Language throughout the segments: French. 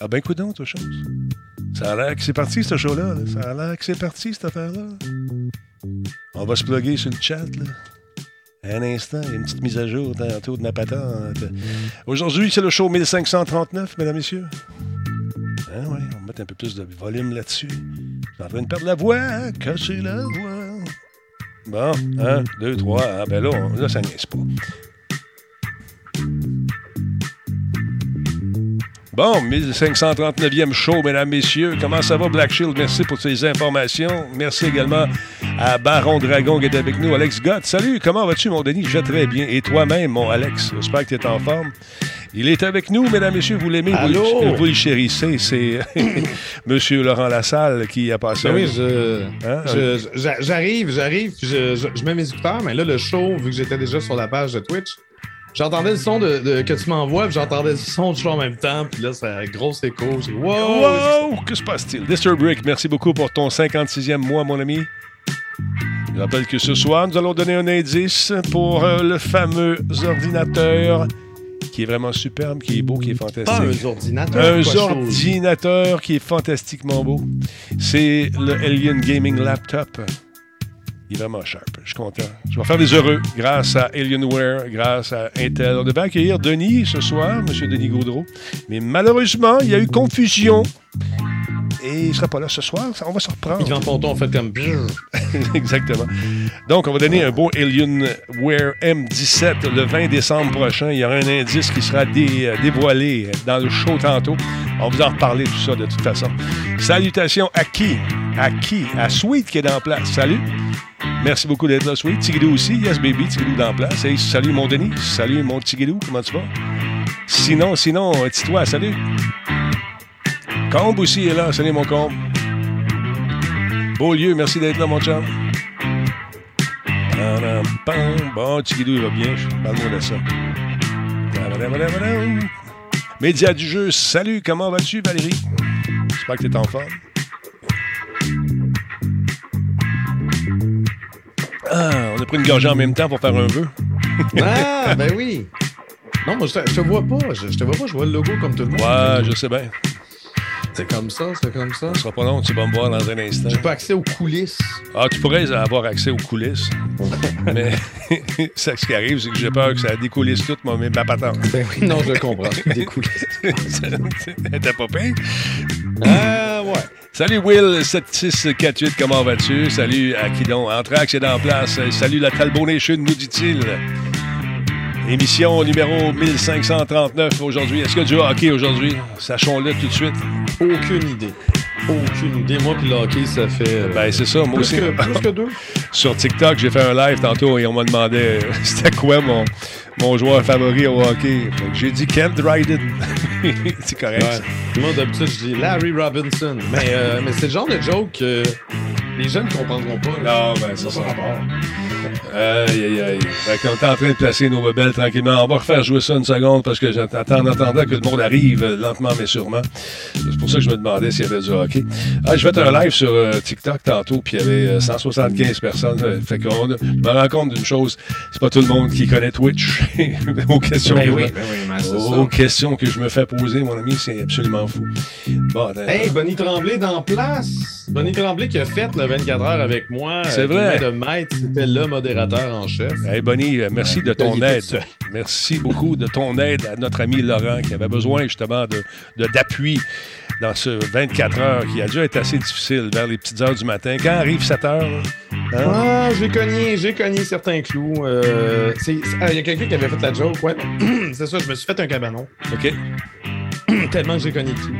Ah ben, donc, toi, chose. Ça a l'air que c'est parti, ce show-là. là. Ça a l'air que c'est parti, cette affaire-là. On va se plugger sur le chat, là. Un instant, une petite mise à jour tantôt de ma patente. Aujourd'hui, c'est le show 1539, mesdames, messieurs. Hein, oui, on va mettre un peu plus de volume là-dessus. Je suis en train de perdre la voix, casser la voix. Bon, un, deux, trois. Ah, ben là, on- là ça niaise pas. Bon, 1539e show, mesdames, messieurs. Comment ça va, Black Shield? Merci pour ces informations. Merci également à Baron Dragon qui est avec nous. Alex Gott, salut. Comment vas-tu, mon Denis? Je vais très bien. Et toi-même, mon Alex? J'espère que tu es en forme. Il est avec nous, mesdames, messieurs. Vous l'aimez, vous, vous le chérissez. C'est Monsieur Laurent Lassalle qui a passé. Ben oui, je, Hein? j'arrive, j'arrive, je, je- je mets mes écouteurs, mais là, le show, vu que j'étais déjà sur la page de Twitch, j'entendais le son de, de- que tu m'envoies, puis j'entendais le son du show en même temps, puis là, ça a gros écho. J'ai wow! Wow! Que se passe-t-il? Disturbrick, merci beaucoup pour ton 56e mois, mon ami. Je rappelle que ce soir, nous allons donner un indice pour euh, le fameux ordinateur qui est vraiment superbe, qui est beau, qui est fantastique. Pas un ordinateur. Un chose. ordinateur qui est fantastiquement beau. C'est le Alien Gaming Laptop. Il est vraiment sharp. Je suis content. Je vais faire des heureux grâce à Alienware, grâce à Intel. On devait accueillir Denis ce soir, M. Denis Gaudreau. Mais malheureusement, il y a eu confusion. Et il ne sera pas là ce soir. On va se reprendre. Yvan Ponton, en fait, comme. Exactement. Donc, on va donner un beau Alienware M17 le 20 décembre prochain. Il y aura un indice qui sera euh, dévoilé dans le show tantôt. On va vous en reparler tout ça de toute façon. Salutations à qui? À qui? À Sweet qui est dans place. Salut. Merci beaucoup d'être là, Sweet. Tigidou aussi. Yes, baby. Tigidou dans place. Hey, salut, mon Denis. Salut, mon Tigidou. Comment tu vas? Sinon, sinon, euh, Titois, salut. Combe aussi est là. Salut, mon Combe. Beau lieu. Merci d'être là, mon chum. Bon, Tigidou, il va bien. Parle-moi de ça. Média du jeu, salut, comment vas-tu, Valérie? J'espère que tu es en forme. Ah, on a pris une gorgée en même temps pour faire un vœu. Ah, ben oui! Non, moi, je te, je te vois pas. Je, je te vois pas, je vois le logo comme tout le monde. Ouais, je sais bien. C'est comme ça, c'est comme ça. Ce sera pas long, tu vas me voir dans un instant. J'ai pas accès aux coulisses. Ah, tu pourrais avoir accès aux coulisses. mais ça, ce qui arrive, c'est que j'ai peur que ça découlisse toute ma, ma patente. Ben oui, non, je comprends. Des coulisses. T'as pas peur? Ah, ouais. Salut Will, 7648, comment vas-tu? Salut donc? Anthrax est en place. Euh, Salut la Talbot Nation, nous dit-il. Émission numéro 1539 aujourd'hui. Est-ce qu'il y a du hockey aujourd'hui? Sachons-le tout de suite. Aucune idée. Aucune idée. Moi, puis le hockey, ça fait. euh, Ben, c'est ça, moi plus, aussi. que, plus que deux. Sur TikTok, j'ai fait un live tantôt et on m'a demandé euh, c'était quoi mon, mon joueur favori au hockey. Que J'ai dit Kent Dryden. c'est correct. Ouais. Moi, d'habitude, je dis Larry Robinson. Mais, euh, mais c'est le genre de joke que les jeunes ne comprendront pas. là. Non, ben, c'est ça. Aïe, aïe, aïe. Fait qu'on est en train de placer nos bebelles tranquillement. On va refaire jouer ça une seconde parce que j'attends en attendant que le monde arrive euh, lentement mais sûrement. C'est pour ça que je me demandais s'il y avait du hockey. Ah, je vais faire un live sur euh, TikTok tantôt, puis il y avait euh, 175 personnes. Euh, Fait qu'on je me rends compte d'une chose, c'est pas tout le monde qui connaît Twitch. aux questions, Ben que, oui, je- ben oui, mais c'est aux ça. questions que je me fais poser, mon ami, c'est absolument fou. Bon, attends. Hey, Bonnie Tremblay dans place. Bonnie Tremblay qui a fait le 24 heures avec moi. C'est euh, vrai. qui venait de maître, c'était le modérateur en chef. Hey Bonnie, euh, merci de ton aide. Merci beaucoup de ton aide à notre ami Laurent qui avait besoin justement de de- d'appui dans ce 24 heures qui a dû être assez difficile vers les petites heures du matin. Quand arrive 7 heures, hein? Ah, j'ai cogné, j'ai cogné certains clous. Euh, c'est- c'est- ah, Il y a quelqu'un qui avait fait la joke, ouais. c'est ça, je me suis fait un cabanon. OK. Tellement que j'ai de clous.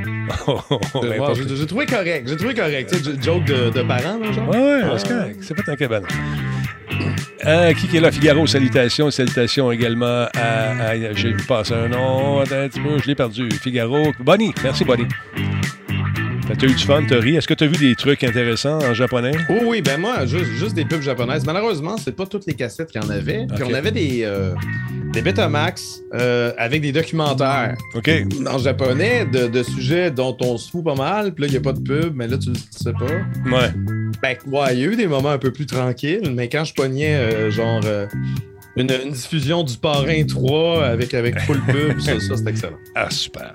Ben, Ouais, pas j'ai trouvé correct, j'ai trouvé correct. Tu sais, joke de, de parents, là, genre. Ouais, ouais, Ah. c'est correct. C'est pas un cabanon. Euh, qui qui est là? Figaro, salutations. Salutations également à. à- J'ai vu passer un nom. Attends un petit peu, je l'ai perdu. Figaro. Bonnie. Merci, Bonnie. T'as eu du fun, t'as ri. Est-ce que t'as vu des trucs intéressants en japonais? Oh oui, ben moi, juste, juste des pubs japonaises. Malheureusement, c'est pas toutes les cassettes qu'il y en avait. Puis on avait des, euh, des Betamax euh, avec des documentaires OK. en japonais de, de sujets dont on se fout pas mal. Puis là, il n'y a pas de pub, mais là, tu le sais pas. Ouais. Ben, ouais, il y a eu des moments un peu plus tranquilles, mais quand je pognais, euh, genre, une, une diffusion du Parrain 3 avec, avec full pub, ça, ça c'est excellent. Ah, super.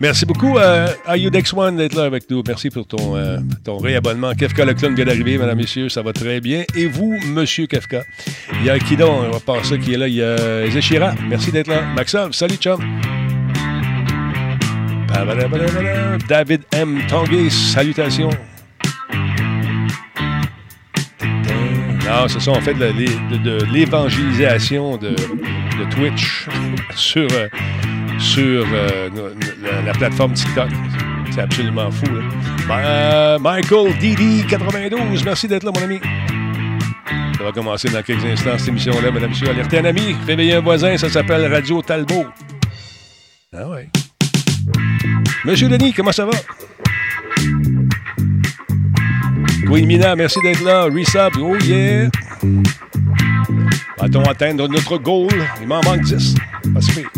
Merci beaucoup euh, à Udex One d'être là avec nous. Merci pour ton, euh, ton réabonnement. Kefka le clown vient d'arriver, mesdames, messieurs. Ça va très bien. Et vous, monsieur Kefka? Il y a Kidon, on va passer qui est là. Il y a Zéchira. Merci d'être là. Maxime, salut, chum. David M. Tanguay, salutations. Non, c'est ça, on fait de, l'évangélisation de, Twitch sur, euh, sur euh, la, plateforme TikTok. C'est absolument fou. Euh, Michael Didi92, merci d'être là, mon ami. Ça va commencer dans quelques instants, cette émission-là, mesdames et messieurs. Alertez un ami, réveillez un voisin, ça s'appelle Radio Talbot. Ah ouais. Monsieur Denis, comment ça va? Queen Mina, merci d'être là. Resub, oh yeah! Va-t-on atteindre notre goal? Il m'en manque 10. Pas super.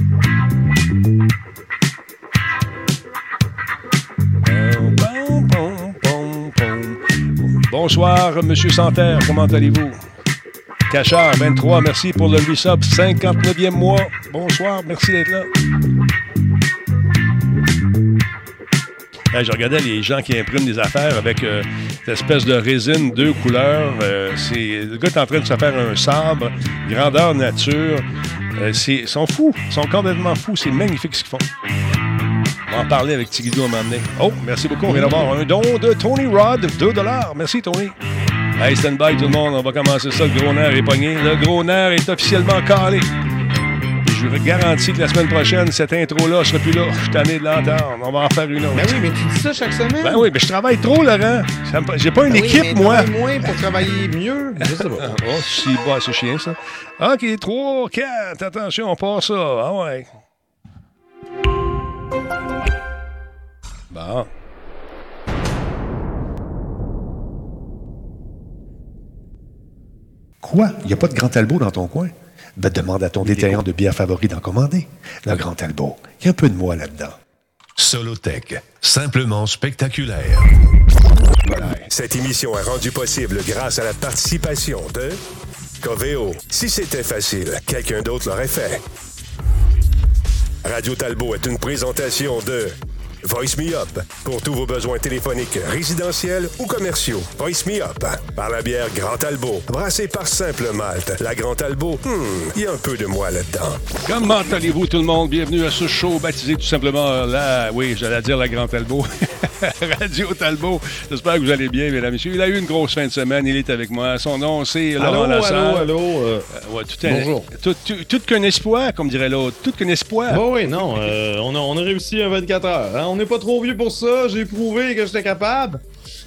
Bonsoir, Monsieur Santerre, comment allez-vous? Cachard, 23, merci pour le resub, 59e mois. Bonsoir, merci d'être là. Je regardais les gens qui impriment des affaires avec euh, cette espèce de résine deux couleurs. Euh, c'est, le gars est en train de se faire un sabre, grandeur nature. Euh, ils sont fous, ils sont complètement fous. C'est magnifique ce qu'ils font. On va en parler avec Tigidou à donné. Oh, merci beaucoup. On vient d'avoir un don de Tony Rod, 2 Merci, Tony. Hey, stand by tout le monde. On va commencer ça. Le gros nerf est pogné. Le gros nerf est officiellement calé je vous garantis que la semaine prochaine, cette intro-là, je serai plus là. Je suis tanné de l'entendre. On va en faire une autre. Ben oui, mais tu dis ça chaque semaine. Ben oui, mais je travaille trop, Laurent. J'ai pas une ben équipe, moi. moins pour travailler mieux. Je sais pas. oh, si, bah, c'est chiant, ça. OK, 3, 4. Attention, on part ça. Ah ouais. Bon. Quoi? Il n'y a pas de grand talbot dans ton coin? Ben, demande à ton détaillant de bière favori d'en commander. Le Grand Talbot. Il y a un peu de moi là-dedans. Solotech. Simplement spectaculaire. Cette émission est rendue possible grâce à la participation de Coveo. Si c'était facile, quelqu'un d'autre l'aurait fait. Radio Talbot est une présentation de Voice Me Up. Pour tous vos besoins téléphoniques, résidentiels ou commerciaux. Voice Me Up. Par la bière Grand Albo. Brassée par Simple Malte. La Grand Albo, hmm, il y a un peu de moi là-dedans. Comment allez-vous tout le monde? Bienvenue à ce show baptisé tout simplement la... Oui, j'allais dire la Grand Albo. Radio Talbot. J'espère que vous allez bien, mesdames et messieurs. Il a eu une grosse fin de semaine. Il est avec moi. Son nom, c'est Laurent Lassalle. Allô, allô, euh, euh, tout Bonjour. Tout, tout, qu'un espoir, comme dirait l'autre. Tout qu'un espoir. Bon, oui, non. Euh, on, a, on, a, réussi un 24 heures. Hein? On n'est pas trop vieux pour ça. J'ai prouvé que j'étais capable.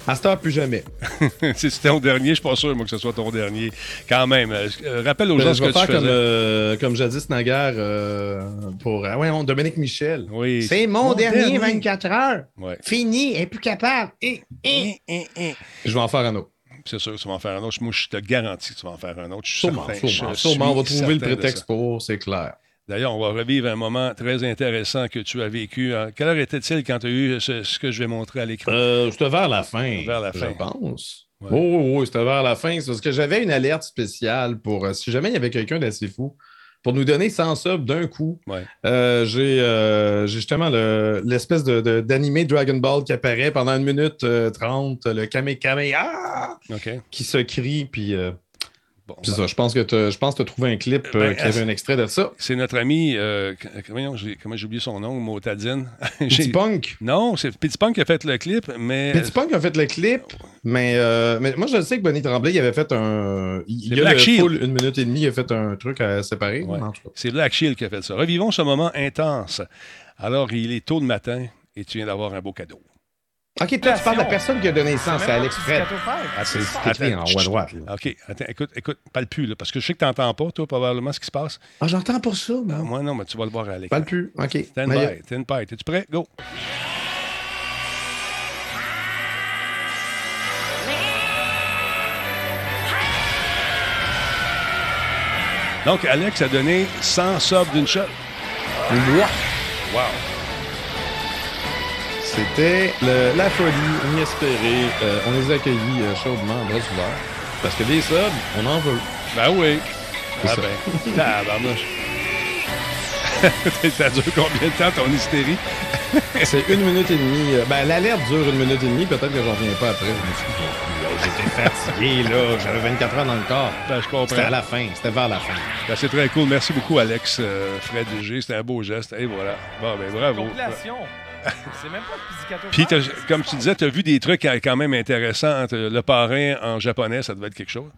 À ce temps, plus jamais. si c'était ton dernier, je suis pas sûr, moi, que ce soit ton dernier. Quand même. Euh, rappelle aux ben, gens ce que tu faisais. Comme, euh, comme jadis naguère euh, pour ah ouais, Dominique Michel. Oui. C'est mon, dernier, 24 heures. Ouais. Fini, est plus capable. Eh, eh, eh, je vais en faire un autre. C'est sûr que tu vas en faire un autre. Moi, je te garantis que tu vas en faire un autre. Je suis sûrement, certain. sûrement. On va trouver le prétexte pour, c'est clair. D'ailleurs, on va revivre un moment très intéressant que tu as vécu. Hein. Quelle heure était-il quand tu as eu ce, que je vais montrer à l'écran? Euh, c'était vers la fin. Vers la fin. Je pense. Oui, oui, oui, c'était vers la fin. C'est parce que j'avais une alerte spéciale pour euh, si jamais il y avait quelqu'un d'assez fou pour nous donner 100 subs d'un coup. Euh, j'ai justement l'espèce d'animé Dragon Ball qui apparaît pendant une minute 30, le Kame Kame qui se crie, puis c'est ça, je pense que tu as trouvé un clip euh, ben, qui avait un extrait de ça. C'est notre ami, euh, comment j'ai oublié son nom, Motadine. Petit Punk. Non, c'est Petit Punk qui a fait le clip, mais. Petit Punk a fait le clip, mais, euh, mais moi je sais que Bonnie Tremblay il avait fait un. Il y a Black Shield. une minute et demie, il a fait un truc à séparer. C'est Black Shield qui a fait ça. Revivons ce moment intense. Alors, il est tôt le matin et tu viens d'avoir un beau cadeau. OK, toi, tu parles de la personne qui a donné ça, c'est Alex Fred. Ah, c'est écrit en haut à droite. OK, attends, écoute, écoute, parle plus, là, parce que je sais que tu n'entends pas, toi, probablement, ce qui se passe. Ah, j'entends pas ça, moi. Ah, moi, non, mais tu vas le voir à l'écran. Parle plus, OK. Stand by, stand by. T'es-tu prêt? Go. Donc, Alex a donné 100 subs d'une shot. Wow! C'était la folie inespérée. Euh, on les a accueillis euh, chaudement, bras ouverts. Parce que des subs, on en veut. Ben oui. Ah ben, tabarnouche. ça dure combien de temps ton hystérie? c'est une minute et demie. Euh, ben, l'alerte dure une minute et demie. Peut-être que j'en reviens pas après. Suis j'étais fatigué, là. J'avais 24 heures dans le corps. Ben, je comprends. C'était à la fin. C'était vers la fin. Ben, c'est très cool. Merci beaucoup, Alex euh, Fred G. C'était un beau geste. Et voilà. Bon, ben, bravo. C'est même pas Puis, comme tu disais, tu as vu des trucs quand même intéressants. Le parrain en japonais, ça devait être quelque chose?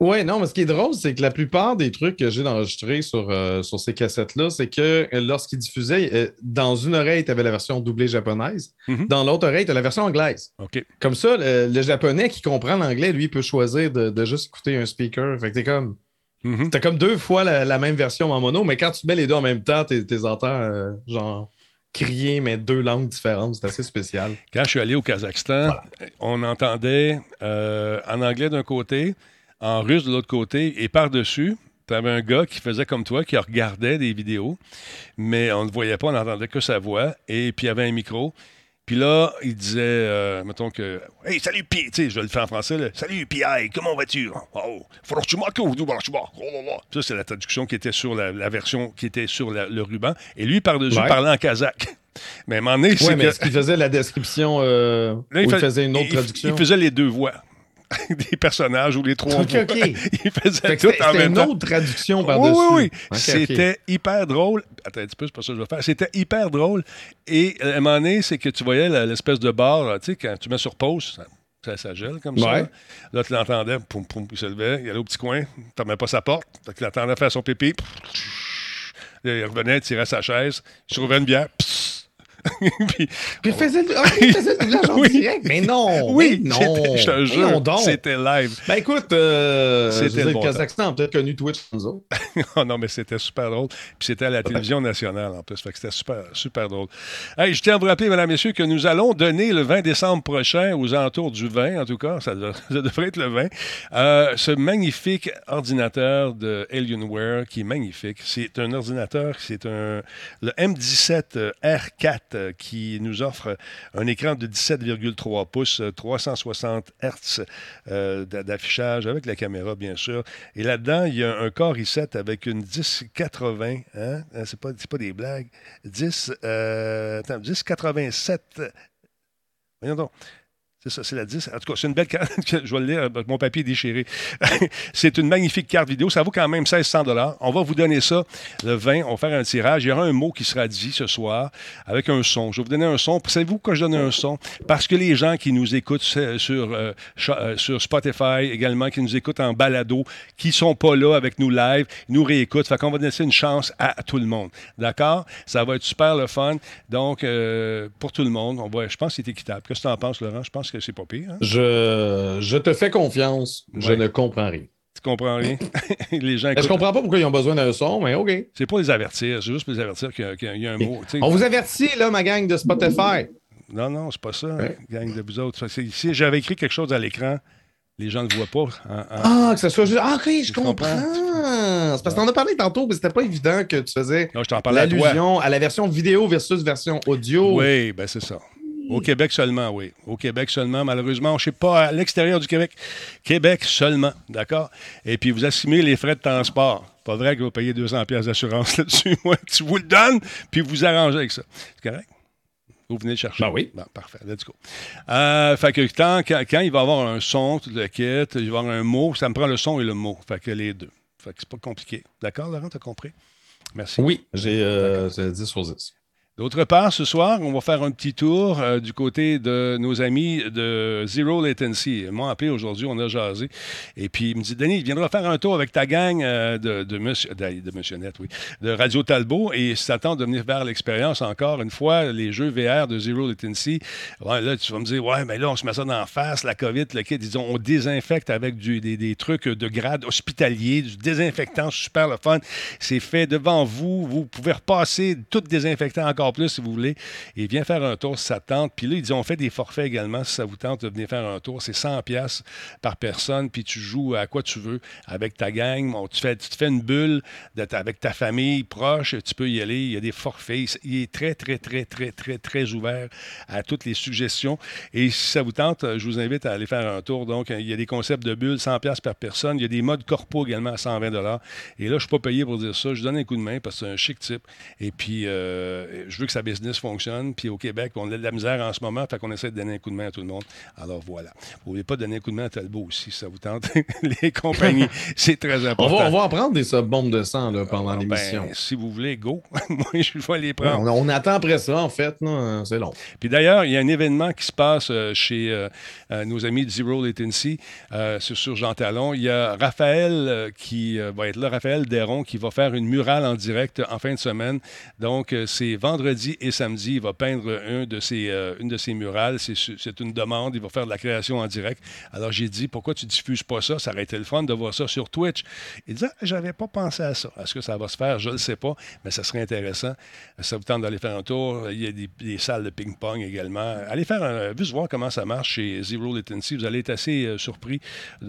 Oui, non, mais ce qui est drôle, c'est que la plupart des trucs que j'ai enregistrés sur, euh, sur ces cassettes-là, c'est que euh, lorsqu'ils diffusaient, euh, dans une oreille, tu avais la version doublée japonaise, mhm. dans l'autre oreille, tu as la version anglaise. OK. Comme ça, le, japonais qui comprend l'anglais, lui, peut choisir de, juste écouter un speaker. Fait que t'es comme. Mhm. T'as comme deux fois la, même version en mono, mais quand tu mets les deux en même temps, t'es entends genre crier, mais deux langues différentes. C'est assez spécial. Quand je suis allé au Kazakhstan, on entendait en anglais d'un côté, en russe de l'autre côté, et par-dessus, tu avais un gars qui faisait comme toi, qui regardait des vidéos, mais on ne voyait pas, on n'entendait que sa voix, et puis il y avait un micro. Puis là, il disait, euh, mettons que, Hey, salut, Pi, tu sais, je vais le faire en français, là. Salut, Pi, comment vas-tu? Oh, ça, c'est la traduction qui était sur la, version qui était sur le ruban. Et lui, par-dessus, parlait en kazakh. Mais à un moment donné, c'est. mais est-ce qu'il faisait la description euh, il faisait une autre traduction? Il faisait les deux voix. des personnages ou les trois OK, OK. Il faisait tout en même une autre traduction par-dessus. Oui, oui, C'était hyper drôle. Attends un petit peu, c'est pas ça que je vais faire. C'était hyper drôle. Et à un moment donné, c'est que tu voyais l'espèce de barre, tu sais, quand tu mets sur pause, ça, ça, gèle comme ça. Là, tu l'entendais, poum, poum, il se levait, il allait au petit coin, tu mets pas sa porte, tu l'entendais faire son pipi. il revenait, il tirait sa chaise, il se trouvait une bière, puis, il faisait, ah, il faisait le doublage en direct. Mais non! Oui, mais non! Je te jure, c'était live. Ben écoute, euh, c'était le, Kazakhstan a peut-être connu Twitch nous autres. oh non, mais c'était super drôle. Puis c'était à la télévision nationale en plus. Fait que c'était super, super drôle. Hey, je tiens à vous rappeler, mesdames et messieurs, que nous allons donner le 20 décembre prochain, aux alentours du 20, en tout cas, ça, devrait être le 20, euh, ce magnifique ordinateur de Alienware qui est magnifique. C'est un ordinateur, c'est un le M17 R4 euh, qui nous offre un écran de 17,3 pouces, 360 Hz euh, d'affichage avec la caméra, bien sûr. Et là-dedans, il y a un Core i7 avec une 1080. Hein? hein c'est pas, pas des blagues. 10, euh, attends, 1087. Voyons. C'est ça, c'est la 10. En tout cas, c'est une belle carte. je vais le lire, mon papier est déchiré. c'est une magnifique carte vidéo. Ça vaut quand même 1600 On va vous donner ça le 20. On va faire un tirage. Il y aura un mot qui sera dit ce soir avec un son. Je vais vous donner un son. Savez-vous que je donne un son? Parce que les gens qui nous écoutent sur, euh, euh, sur Spotify également, qui nous écoutent en balado, qui sont pas là avec nous live, nous réécoutent. Fait qu'on va donner une chance à, tout le monde. D'accord? Ça va être super le fun. Donc, euh, pour tout le monde, on va, je pense que c'est équitable. Qu'est-ce que tu en penses, Laurent? Je pense que c'est pas pire. Hein? Je, je te fais confiance. Je ne comprends rien. Tu comprends rien? les gens Je comprends pas pourquoi ils ont besoin d'un son, mais OK. C'est pour les avertir. C'est juste pour les avertir qu'il y, a un mot. On vous avertit, là, ma gang de Spotify. Non, non, c'est pas ça, gang de vous autres. Si j'avais écrit quelque chose à l'écran, les gens ne le voient pas. Ah, que ça soit juste. Ah, OK, je comprends? C'est parce qu'on en a parlé tantôt, mais c'était pas évident que tu faisais l'allusion à, à la version vidéo versus version audio. Oui, ben c'est ça. Au Québec seulement, oui. Au Québec seulement. Malheureusement, je ne sais pas, à l'extérieur du Québec. Québec seulement, d'accord? Et puis, vous assumez les frais de transport. Pas vrai que vous payez 200 pièces d'assurance là-dessus. Moi, tu vous le donnes, puis vous arrangez avec ça. C'est correct? Vous venez le chercher? Ben oui. parfait. Let's go. Euh, fait que quand, quand, il va y avoir un son, tout le kit, il va y avoir un mot, ça me prend le son et le mot. Fait que les deux. Fait que c'est pas compliqué. D'accord, Laurent, t'as compris? Merci. Oui, j'ai euh, 10 sur 10. D'autre part, ce soir, on va faire un petit tour euh, du côté de nos amis de Zero Latency. M'ont appelé aujourd'hui, on a jasé. Et puis, il me dit, Denis, viendra faire un tour avec ta gang euh, de, de, monsieur, de, monsieur Net, oui, de Radio Talbot et s'attend de venir vers l'expérience encore une fois, les jeux VR de Zero Latency. Ouais, là, tu vas me dire, ouais, mais là, on se met ça dans face, la COVID, le kit, disons, on désinfecte avec des, des, trucs de grade hospitalier, du désinfectant super le fun. C'est fait devant vous. Vous pouvez repasser tout désinfectant encore plus si vous voulez. Et vient faire un tour si ça tente. Puis là, ils disent on fait des forfaits également si ça vous tente de venir faire un tour. C'est 100 pièces par personne. Puis tu joues à quoi tu veux avec ta gang. tu, fais, tu te fais une bulle avec ta famille proche. Tu peux y aller. Il y a des forfaits. Il est très, très, très, très, très, très ouvert à toutes les suggestions. Et si ça vous tente, je vous invite à aller faire un tour. Donc, il y a des concepts de bulles, 100 pièces par personne. Il y a des modes corpo également à 120 Et là, je ne suis pas payé pour dire ça. Je donne un coup de main parce que c'est un chic type. Et puis, euh, je je veux que sa business fonctionne. Puis au Québec, on a de la misère en ce moment, fait qu'on essaie de donner un coup de main à tout le monde. Alors voilà. Vous ne pas donner un coup de main à Talbot aussi, si ça vous tente. les compagnies, c'est très important. On va, on va en prendre des sub-bombes de sang là, pendant ah, l'émission. Ben, si vous voulez, go. Moi, je vais les prendre. on, attend après ça, en fait. C'est long. Puis d'ailleurs, il y a un événement qui se passe euh, chez euh, nos amis de Zero Latency, sur Jean Talon. Il y a Raphaël qui va être là, Raphaël Deron, qui va faire une murale en direct en fin de semaine. Donc, c'est vendredi et samedi. Il va peindre de ses, une de ses murales. C'est une demande. Il va faire de la création en direct. Alors, j'ai dit, pourquoi tu diffuses pas ça? Ça aurait été le fun de voir ça sur Twitch. Il dit, ah, j'avais pas pensé à ça. Est-ce que ça va se faire? Je ne le sais pas, mais ça serait intéressant. Ça vous tente d'aller faire un tour. Il y a des, salles de ping-pong également. Allez faire un, juste voir comment ça marche chez Zero Latency. Vous allez être assez euh, surpris.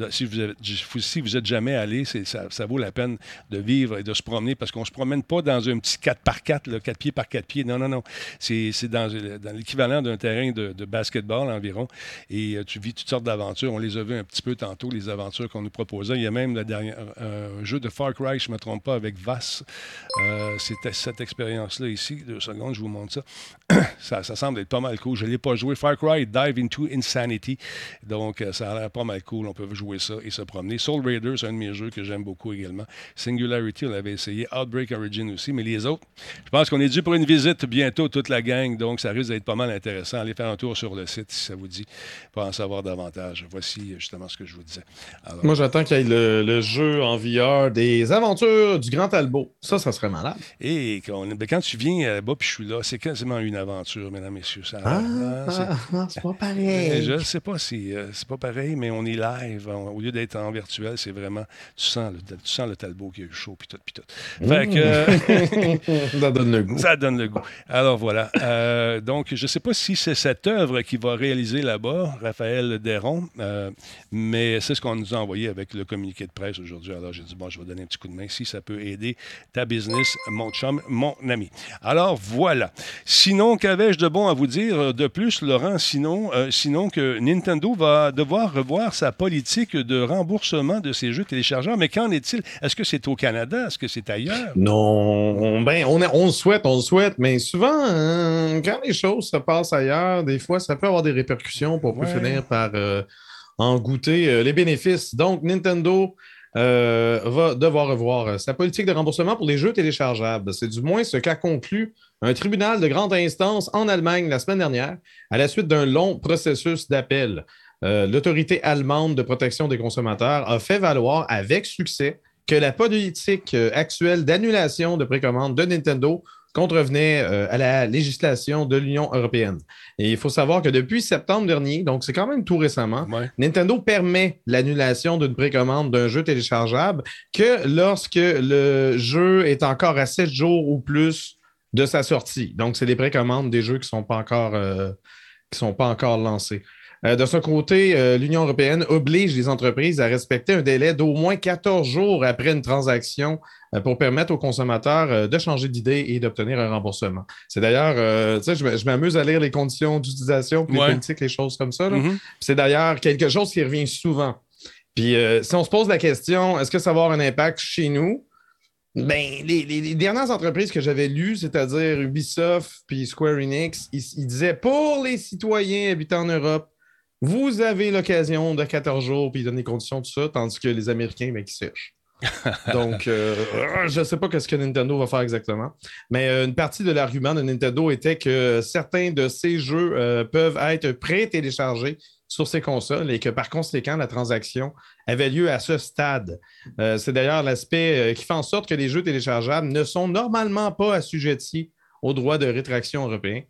Si vous, êtes, si vous êtes jamais allé, ça, ça, vaut la peine de vivre et de se promener parce qu'on se promène pas dans un petit 4x4, 4 pieds par 4 pieds. Non, non, non. C'est dans, l'équivalent d'un terrain de, basketball environ. Et euh, tu vis toutes sortes d'aventures. On les a vues un petit peu tantôt, les aventures qu'on nous proposait. Il y a même la dernière, un jeu de Far Cry, je ne me trompe pas, avec Vass. Euh, c'était cette expérience-là ici. Deux secondes, je vous montre ça. ça. semble être pas mal cool. Je ne l'ai pas joué. Far Cry Dive into Insanity. Donc, euh, ça a l'air pas mal cool. On peut jouer ça et se promener. Soul Raiders, c'est un de mes jeux que j'aime beaucoup également. Singularity, on l'avait essayé. Outbreak Origin aussi. Mais les autres, je pense qu'on est dû pour une visite bientôt, toute la gang. Donc, ça risque d'être pas mal intéressant. Allez faire un tour sur le site si ça vous dit pour en savoir davantage. Voici justement ce que je vous disais. Moi, j'attends qu'il y ait le, jeu en VR des aventures du Grand Talbot. Ça, ça serait malade. Et quand, ben, quand tu viens là-bas, puis je suis là, c'est quasiment une aventure, mesdames, messieurs. Ça, ah, ah c'est pas pareil. Je sais pas si euh, c'est pas pareil, mais on est live. au lieu d'être en virtuel, c'est vraiment. Tu sens, le, tu sens le Talbot qui est chaud, puis tout, puis tout. Fait que, ça donne le goût. Ça donne le goût. Alors voilà. Euh, donc, je ne sais pas si c'est cette œuvre qui va réaliser là-bas, Raphaël Deron, euh, mais c'est ce qu'on nous a envoyé avec le communiqué de presse aujourd'hui. Alors, j'ai dit, bon, je vais donner un petit coup de main si ça peut aider ta business, mon chum, mon ami. Alors, voilà. Sinon, qu'avais-je de bon à vous dire de plus, Laurent? Sinon, euh, sinon que Nintendo va devoir revoir sa politique de remboursement de ses jeux téléchargeables. Mais qu'en est-il? Est-ce que c'est au Canada? Est-ce que c'est ailleurs? Non. Ben, on, on le souhaite, on le souhaite, mais souvent, hein, quand les choses se passent ailleurs, des fois, ça peut avoir des répercussions pour finir par euh, en goûter euh, les bénéfices. Donc, Nintendo euh, va devoir revoir sa politique de remboursement pour les jeux téléchargeables. C'est du moins ce qu'a conclu un tribunal de grande instance en Allemagne la semaine dernière à la suite d'un long processus d'appel. L'autorité allemande de protection des consommateurs a fait valoir avec succès que la politique actuelle d'annulation de précommande de Nintendo contrevenait euh, à la législation de l'Union européenne. Et il faut savoir que depuis septembre dernier, donc c'est quand même tout récemment, Nintendo permet l'annulation d'une précommande d'un jeu téléchargeable que lorsque le jeu est encore à sept jours ou plus de sa sortie. Donc, c'est des précommandes des jeux qui ne sont, pas encore, euh, sont pas encore lancés. Euh, de son côté, l'Union européenne oblige les entreprises à respecter un délai d'au moins 14 jours après une transaction euh, pour permettre aux consommateurs euh, de changer d'idée et d'obtenir un remboursement. C'est d'ailleurs, euh, tu sais, je m'amuse à lire les conditions d'utilisation, les politiques, les choses comme ça. Mm-hmm. C'est d'ailleurs quelque chose qui revient souvent. Puis si on se pose la question, est-ce que ça va avoir un impact chez nous? Ben, les, dernières entreprises que j'avais lues, c'est-à-dire Ubisoft puis Square Enix, ils, disaient pour les citoyens habitant en Europe, vous avez l'occasion de 14 jours puis ils donnent les conditions de ça, tandis que les Américains, ben, qui sèchent. Donc, euh, je ne sais pas ce que Nintendo va faire exactement. Mais euh, une partie de l'argument de Nintendo était que certains de ces jeux euh, peuvent être pré-téléchargés sur ces consoles et que par conséquent, la transaction avait lieu à ce stade. C'est d'ailleurs l'aspect qui fait en sorte que les jeux téléchargeables ne sont normalement pas assujettis aux droits de rétraction européens,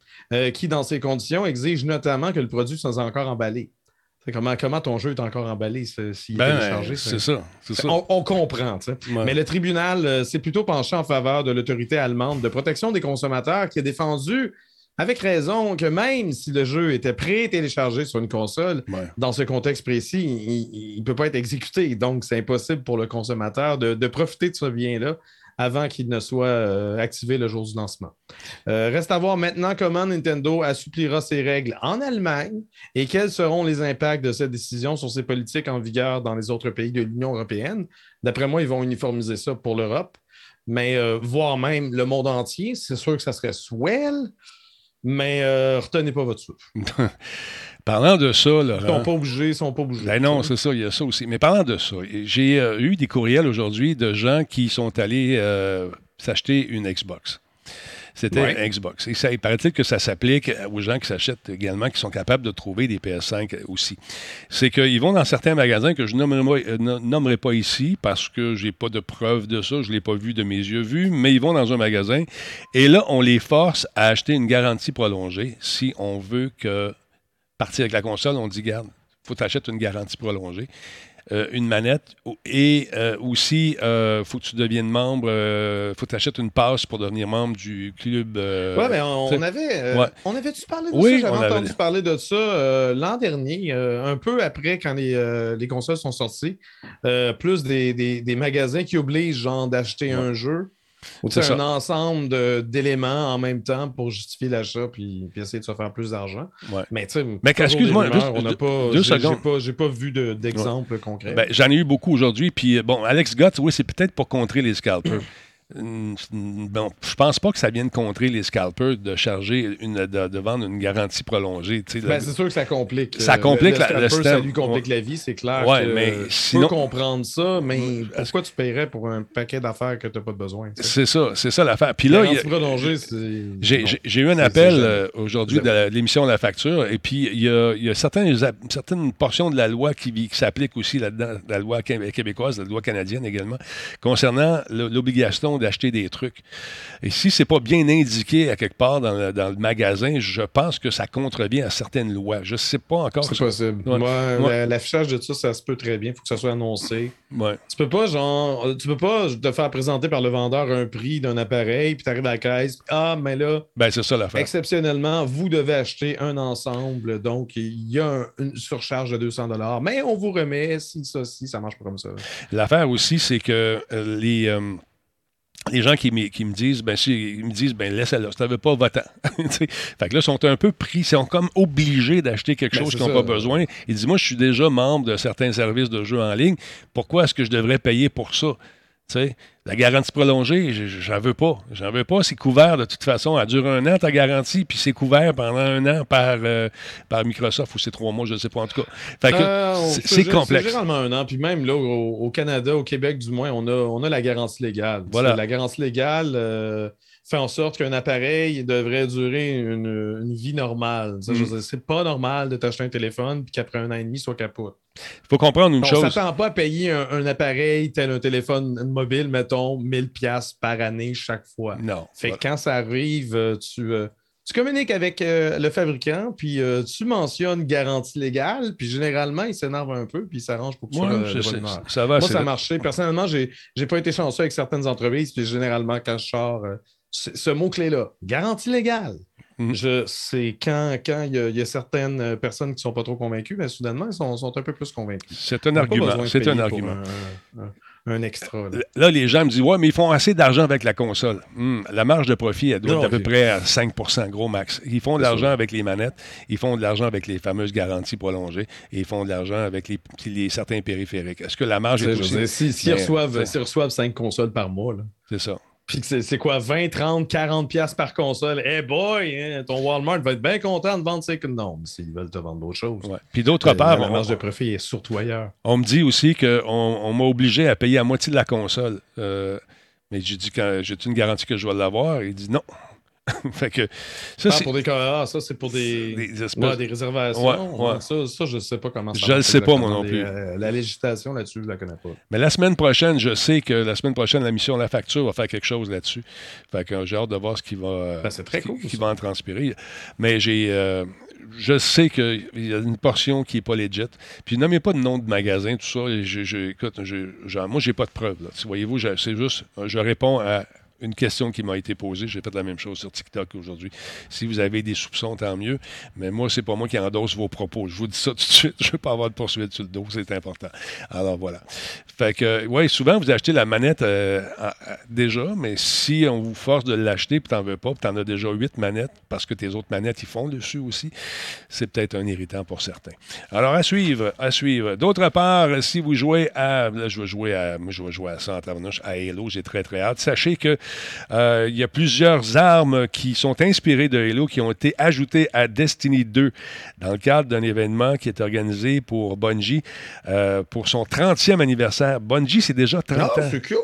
qui, dans ces conditions, exigent notamment que le produit soit encore emballé. Comment, comment ton jeu est encore emballé s'il est ben, téléchargé? C'est ça? On, comprend. Mais le tribunal euh, s'est plutôt penché en faveur de l'autorité allemande de protection des consommateurs qui a défendu avec raison que même si le jeu était pré-téléchargé sur une console, dans ce contexte précis, il ne peut pas être exécuté. Donc, c'est impossible pour le consommateur de, de profiter de ce bien-là avant qu'il ne soit euh, activé le jour du lancement. Euh, reste à voir maintenant comment Nintendo assouplira ses règles en Allemagne et quels seront les impacts de cette décision sur ses politiques en vigueur dans les autres pays de l'Union européenne. D'après moi, ils vont uniformiser ça pour l'Europe. mais euh, voire même le monde entier, c'est sûr que ça serait swell, mais retenez pas votre souffle. Parlant de ça, Laurent, Ils sont pas obligés, ils sont pas obligés. Ben non, c'est ça, il y a ça aussi. Mais parlant de ça, j'ai euh, eu des courriels aujourd'hui de gens qui sont allés euh, s'acheter une Xbox. C'était Ouais. un Xbox. Et ça, il paraît-il que ça s'applique aux gens qui s'achètent également, qui sont capables de trouver des PS5 aussi. C'est qu'ils vont dans certains magasins que je nommerai, euh, no- nommerai pas ici parce que j'ai pas de preuve de ça, je l'ai pas vu de mes yeux vus, mais ils vont dans un magasin et là, on les force à acheter une garantie prolongée si on veut que partir avec la console, on dit, garde, faut t'acheter une garantie prolongée. euh, une manette et euh, aussi euh, faut que tu deviennes membre faut que tu achètes une passe pour devenir membre du club Ouais, mais on, avait. ouais. On parlé de Oui, ça? J'avais avait- entendu parler de ça l'an dernier, un peu après quand les, les consoles sont sorties. Plus des, des- des magasins qui obligent, genre, d'acheter un jeu. Ou C'est un ensemble de- d'éléments en même temps pour justifier l'achat puis, puis essayer de se faire plus d'argent. Ouais. Mais, tu sais, Mais excuse-moi, on n'a pas. deux j'ai- secondes. J'ai pas, j'ai pas vu de- d'exemple concret. Ben, J'en ai eu beaucoup aujourd'hui. Puis, euh, bon, Alex Gott, oui, c'est peut-être pour contrer les scalpers. Bon, je pense pas que ça vienne contrer les scalpers de charger, une, de, de vendre une garantie prolongée. Ben, c'est sûr que ça complique. Ça euh, complique le, la- le ça lui complique la vie, c'est clair. Ouais, que, mais sinon- peux comprendre ça, mais pourquoi tu paierais pour un paquet d'affaires que tu n'as pas de besoin? c'est ça, c'est ça l'affaire. Puis là. J'ai eu un appel euh, aujourd'hui de l'émission de la facture, et puis il y a, il y a certaines, portions de la loi qui, s'appliquent aussi là-dedans, la loi qué- québécoise, la loi canadienne également, concernant l'obligation d'acheter des trucs. Et si c'est pas bien indiqué à quelque part dans le, dans le magasin, je pense que ça contrevient à certaines lois. Je sais pas encore. C'est possible. Ouais. Ouais, Ouais. la- L'affichage de ça, ça se peut très bien. Il faut que ça soit annoncé. Tu peux pas, genre, tu peux pas te faire présenter par le vendeur un prix d'un appareil, puis tu arrives à la caisse, puis, ah, mais là, Ben, c'est ça l'affaire. exceptionnellement, vous devez acheter un ensemble, donc il y a un- une surcharge de 200 mais on vous remet si ça, si ça marche pas comme ça. L'affaire aussi, c'est que euh, les, euh, les gens qui, me- qui me disent, ben, si, ils me disent, ben, laisse-la si tu n'avais pas votant. Fait que là, ils sont un peu pris, ils sont comme obligés d'acheter quelque Ben, chose qu'ils n'ont pas besoin. Ils disent, moi, je suis déjà membre de certains services de jeux en ligne, pourquoi est-ce que je devrais payer pour ça? La garantie prolongée, je- je- j'en veux pas. J'en veux pas. C'est couvert de toute façon. Elle dure un an, ta garantie, puis c'est couvert pendant un an par, euh, par Microsoft ou c'est trois mois, je ne sais pas en tout cas. Euh, c'est- c'est complexe. généralement un an. Puis même là, au, au Canada, au Québec du moins, on a, on a la garantie légale. Voilà. C'est- La garantie légale euh, fait en sorte qu'un appareil devrait durer une, une vie normale. Ça, Mm. dire, C'est pas normal de t'acheter un téléphone puis qu'après un an et demi, soit capote. Il faut comprendre une On chose. s'attend pas à payer un, un appareil tel un téléphone mobile, mettons, 1000 pièces par année chaque fois. Non. Fait que quand ça arrive, euh, tu, euh, tu communiques avec euh, le fabricant, puis euh, tu mentionnes garantie légale, puis généralement, il s'énerve un peu, puis il s'arrange pour que tu Ouais, sois de bonne ça va. Moi, ça a marché. Personnellement, j'ai n'ai pas été chanceux avec certaines entreprises, puis généralement, quand je sors, ce, mot-clé-là, garantie légale. Mhm. Je C'est quand quand il y, a- il y a certaines euh, personnes qui ne sont pas trop convaincues, mais soudainement, ils sont, sont un peu plus convaincus. C'est un argument. C'est un argument. Un, un- un extra. là. Là, les gens me disent Ouais, mais ils font assez d'argent avec la console. Hum, la marge de profit, elle doit Non, être à peu près à 5% gros max. Ils font de l'argent avec les manettes, ils font de l'argent avec les fameuses garanties prolongées, et ils font de l'argent avec les, les- certains périphériques. Est-ce que la marge est aussi. veux dire, si- S'ils Mais, reçoivent, s'ils reçoivent 5 consoles par mois, là, C'est ça. Puis que c'est quoi, 20, 30, 40 piastres par console, eh boy, hein, ton Walmart va être bien content de vendre ces... Non, s'ils veulent te vendre d'autres choses. Ouais. Puis d'autre Euh, part, la on, marge de profit est surtout ailleurs. on me dit aussi qu'on on, m'a obligé à payer à moitié de la console. Euh, mais j'ai dit quand j'ai une garantie que je vais l'avoir. Il dit non. fait que ça, Ah, c'est pour des ah, ça, c'est pour des... des espèces- Ouais, des réservations. Ouais, ouais. Ça, ça, je ne sais pas comment ça Je le marche sais pas, moi non plus. Euh, la législation là-dessus, je la connais pas. Mais la semaine prochaine, je sais que la semaine prochaine, la mission La Facture va faire quelque chose là-dessus. Fait que euh, j'ai hâte de voir ce qui va, euh, Ben, c'est très ce qui- qui va en transpirer. Mais j'ai. euh, je sais qu'il y a une portion qui n'est pas legit. Puis nommez pas de nom de magasin, tout ça. Je, je- écoute, je, genre, moi, j'ai pas de preuves. Voyez-vous, c'est juste, je réponds à une question qui m'a été posée. J'ai fait la même chose sur TikTok aujourd'hui. Si vous avez des soupçons, tant mieux. Mais moi, c'est pas moi qui endosse vos propos. Je vous dis ça tout de suite. Je veux pas avoir de poursuite sur le dos. C'est important. Alors voilà. Fait que, oui, souvent, vous achetez la manette euh, déjà, mais si on vous force de l'acheter, puis t'en veux pas, puis t'en as déjà huit manettes, parce que tes autres manettes, ils font dessus aussi, c'est peut-être un irritant pour certains. Alors, à suivre, à suivre. D'autre part, si vous jouez à, là, je vais jouer à, moi, je vais jouer à ça en à Halo, j'ai très, très hâte. Sachez que euh, il y a plusieurs armes qui sont inspirées de Halo, qui ont été ajoutées à Destiny 2 dans le cadre d'un événement qui est organisé pour Bungie euh, pour son 30e anniversaire. Bungie, c'est déjà 30 ah, ans. c'est cute,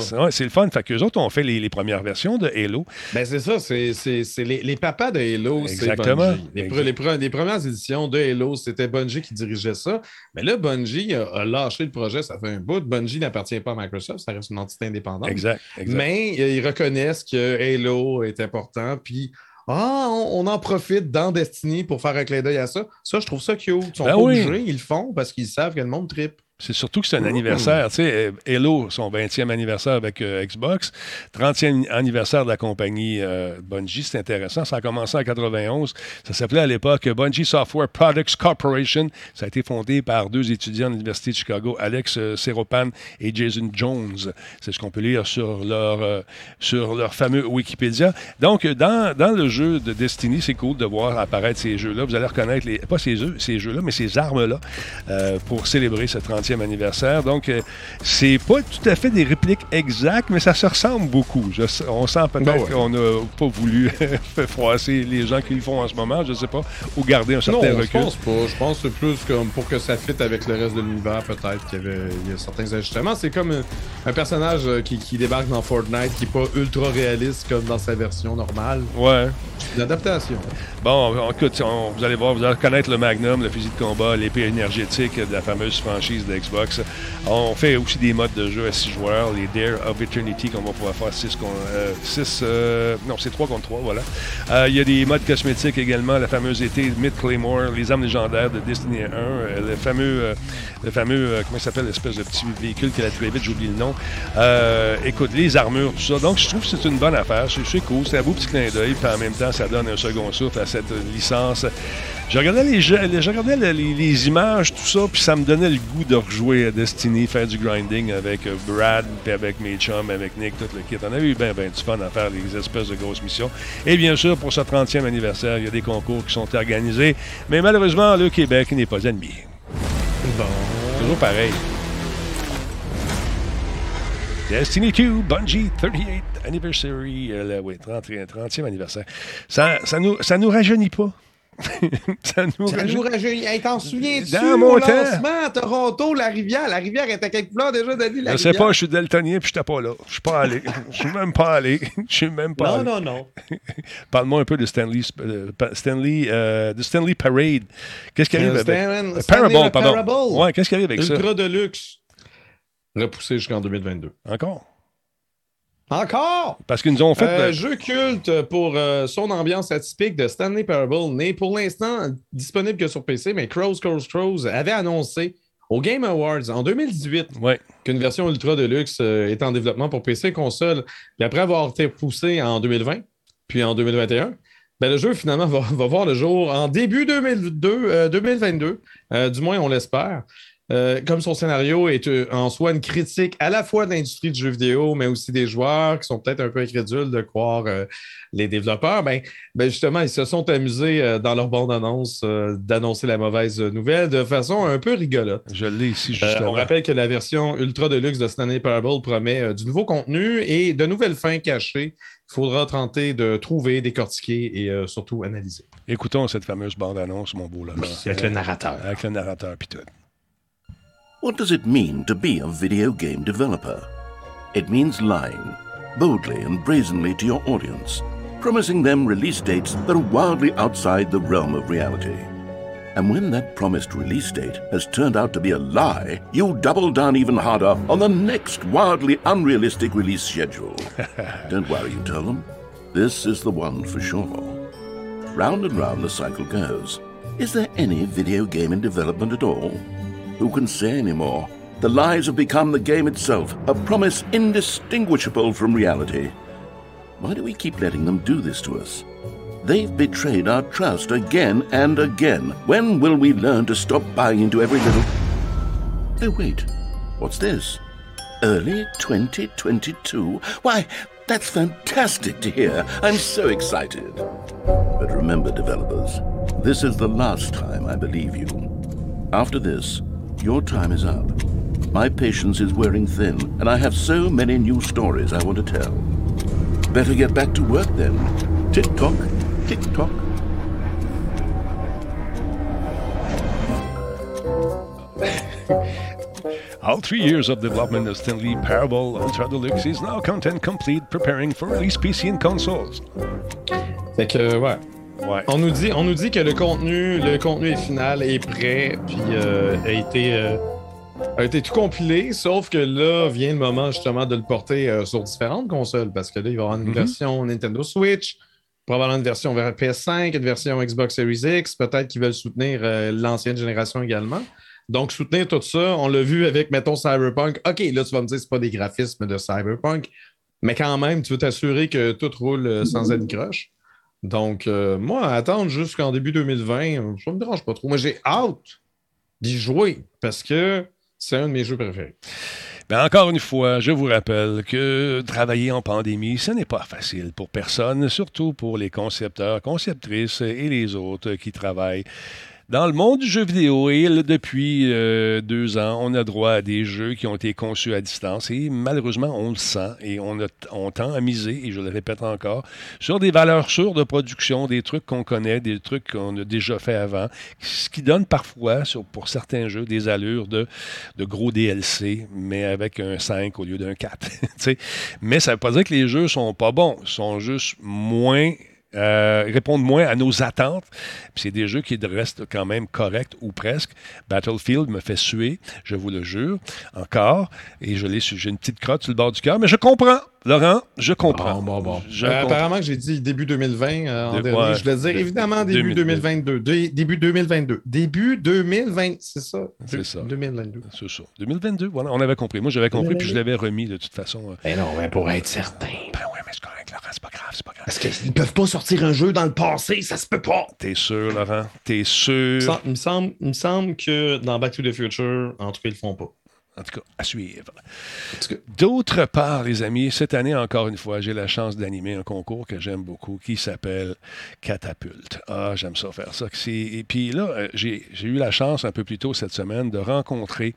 ça. C'est le fun. Fait qu'eux autres ont fait les, premières versions de Halo. Ben, c'est ça. C'est les, les, papas de Halo, Exactement. Les, les, premières éditions de Halo, c'était Bungie qui dirigeait ça. Mais là, Bungie a, lâché le projet. Ça fait un bout. Bungie n'appartient pas à Microsoft. Ça reste une entité indépendante. Exact. Mais euh, ils reconnaissent que Halo est important. Puis ah, on, en profite dans Destiny pour faire un clin d'œil à ça. Ça, je trouve ça cute. Ils sont ben obligés, ils le font parce qu'ils savent que le monde tripe. C'est surtout que c'est un anniversaire. Tu sais, Halo, son 20e anniversaire avec euh, Xbox, 30e anniversaire de la compagnie euh, Bungie, c'est intéressant. Ça a commencé en 91. Ça s'appelait à l'époque Bungie Software Products Corporation. Ça a été fondé par deux étudiants de l'Université de Chicago, Alex euh, Seropan et Jason Jones. C'est ce qu'on peut lire sur leur, sur leur fameux Wikipédia. Donc, dans, dans le jeu de Destiny, c'est cool de voir apparaître ces jeux-là. Vous allez reconnaître, les, pas ces ces jeux-là, mais ces armes-là pour célébrer ce 30 anniversaire. Donc, euh, c'est pas tout à fait des répliques exactes, mais ça se ressemble beaucoup. on sent peut-être ben qu'on n'a pas voulu froisser les gens qui le font en ce moment, je sais pas, ou garder un certain non, recul. je pense pas. Je pense que c'est plus comme pour que ça fitte avec le reste de l'univers, peut-être qu'il y avait y a certains ajustements. C'est comme un, personnage euh, qui, débarque dans Fortnite qui n'est pas ultra réaliste comme dans sa version normale. Ouais. Une adaptation. Bon, écoute, vous allez voir, vous allez reconnaître le Magnum, le fusil de combat, l'épée énergétique de la fameuse franchise de Xbox. On fait aussi des modes de jeu à 6 joueurs, les Dare of Eternity qu'on va pouvoir faire 6 contre 6. Euh, non, c'est 3 contre 3, voilà. Euh, il y a des modes cosmétiques également, la fameuse été Myth Claymore, les armes légendaires de Destiny 1, euh, le fameux, le fameux comment ça s'appelle, l'espèce de petit véhicule qui a très vite, j'oublie le nom. écoute, les armures, tout ça. Donc, je trouve que c'est une bonne affaire. C'est cool, c'est un beau petit clin d'œil, puis en même temps, ça donne un second souffle à cette licence. Je regardais les, je regardais les, images, tout ça, puis ça me donnait le goût de rejouer à Destiny, faire du grinding avec euh, Brad, puis avec mes chums, avec Nick, tout le kit. On avait eu bien, bien du fun à faire les espèces de grosses missions. Et bien sûr, pour ce 30e anniversaire, il y a des concours qui sont organisés, mais malheureusement, le Québec n'est pas admis. Bon. Toujours pareil. Destiny 2, Bungie, 38th anniversary, euh, oui, 30, e anniversaire. Ça, ça, nous, ça nous rajeunit pas. ça nous ça rajeunit. t'en souviens-tu? Dans mon temps. à Toronto, la rivière? La rivière était quelque part déjà, David. La je sais pas, je suis daltonien puis je n'étais pas là. Je suis pas allé. Je suis même pas allé. Je suis même pas non, allé. Non, non, non. Parle-moi un peu de Stanley, euh, Stanley, euh, de Stanley Parade. Qu'est-ce qui arrive avec... Parable, pardon. Ouais, qu'est-ce qui arrive avec Ultra ça? Ultra de luxe repoussé jusqu'en 2022. Encore? Encore? Parce qu'ils nous ont fait. Un jeu culte pour euh, son ambiance atypique de Stanley Parable n'est pour l'instant disponible que sur PC, mais Crows, Crows, Crows avait annoncé au Game Awards en 2018 qu'une version ultra deluxe euh, est en développement pour PC et console. Et après avoir été poussé en 2020, puis en 2021, ben, le jeu finalement va, voir le jour en début 2022, 2022 euh, du moins on l'espère. Euh, comme son scénario est euh, en soi une critique à la fois de l'industrie du jeu vidéo, mais aussi des joueurs qui sont peut-être un peu incrédules de croire euh, les développeurs, ben, ben, justement, ils se sont amusés dans leur bande-annonce d'annoncer la mauvaise nouvelle de façon un peu rigolote. Je l'ai ici, justement. on rappelle que la version ultra deluxe de Stanley Parable promet du nouveau contenu et de nouvelles fins cachées. Il faudra tenter de trouver, décortiquer et surtout analyser. Écoutons cette fameuse bande-annonce, mon beau là. avec le narrateur. Avec le narrateur, puis tout. What does it mean to be a video game developer? It means lying, boldly and brazenly to your audience, promising them release dates that are wildly outside the realm of reality. And when that promised release date has turned out to be a lie, you double down even harder on the next wildly unrealistic release schedule. Don't worry, you tell them. This is the one for sure. Round and round the cycle goes. Is there any video game in development at all? Who can say anymore? The lies have become the game itself, a promise indistinguishable from reality. Why do we keep letting them do this to us? They've betrayed our trust again and again. When will we learn to stop buying into every little. Oh, wait. What's this? Early 2022? Why, that's fantastic to hear. I'm so excited. But remember, developers, this is the last time I believe you. After this, your time is up. My patience is wearing thin, and I have so many new stories I want to tell. Better get back to work then. Tick tock, tick tock. All three years of development of Stanley Parable Ultra Deluxe is now content complete, preparing for release PC and consoles. Fait que, ouais. Ouais. On nous dit, on nous dit que le contenu, le contenu final est prêt, puis euh, a été euh, a été tout compilé, sauf que là vient le moment justement de le porter euh, sur différentes consoles, parce que là il va y avoir une mm-hmm. version Nintendo Switch, probablement une version vers PS5, une version Xbox Series X, peut-être qu'ils veulent soutenir l'ancienne génération également. Donc, soutenir tout ça, on l'a vu avec, mettons, Cyberpunk. OK, là, tu vas me dire que ce pas des graphismes de Cyberpunk, mais quand même, tu veux t'assurer que tout roule sans être croche. Donc, euh, moi, attendre jusqu'en début 2020, ça me dérange pas trop. Moi, j'ai hâte d'y jouer parce que c'est un de mes jeux préférés. Ben encore une fois, je vous rappelle que travailler en pandémie, ce n'est pas facile pour personne, surtout pour les concepteurs, conceptrices et les autres qui travaillent dans le monde du jeu vidéo, et depuis euh, deux ans, on a droit à des jeux qui ont été conçus à distance et malheureusement, on le sent et on, a, on tend à miser, et je le répète encore, sur des valeurs sûres de production, des trucs qu'on connaît, des trucs qu'on a déjà fait avant, ce qui donne parfois, pour certains jeux, des allures de, de gros DLC, mais avec un 5 au lieu d'un 4. mais ça ne veut pas dire que les jeux sont pas bons, ils sont juste moins euh, répondent moins à nos attentes. c'est des jeux qui restent quand même corrects ou presque. Battlefield me fait suer, je vous le jure, encore. Et je l'ai j'ai une petite crotte sur le bord du cœur, mais je comprends. Laurent, je comprends. Bon, bon, euh, apparemment que j'ai dit début 2020 euh, en dernier. je vais dire évidemment début 2022. début 2022. Début 2020, c'est ça? C'est ça. 2022. C'est ça. 2022, voilà, on avait compris. Moi, j'avais compris, puis je l'avais remis de toute façon. Mais non, mais pour être certain. Ben oui, mais c'est correct, Laurent, c'est pas grave, c'est pas grave. Parce qu'ils peuvent pas sortir un jeu dans le passé, ça se peut pas. T'es sûr, Laurent? T'es sûr? Il me, semble, il me semble que dans Back to the Future, en tout cas, ils le font pas. En tout cas, à suivre. D'autre part, les amis, cette année, encore une fois, j'ai la chance d'animer un concours que j'aime beaucoup qui s'appelle Catapulte. Ah, j'aime ça faire ça. Et puis là, euh, j'ai eu la chance un peu plus tôt cette semaine de rencontrer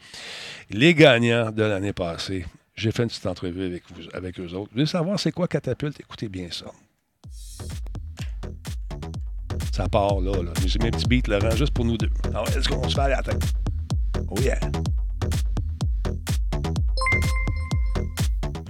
les gagnants de l'année passée. J'ai fait une petite entrevue avec, vous, avec eux autres. Vous voulez savoir c'est quoi Catapulte? Écoutez bien ça. Ça part là. là. J'ai mis un petit beat, Laurent, juste pour nous deux. Alors, est-ce qu'on se fait à la tête? Oh yeah!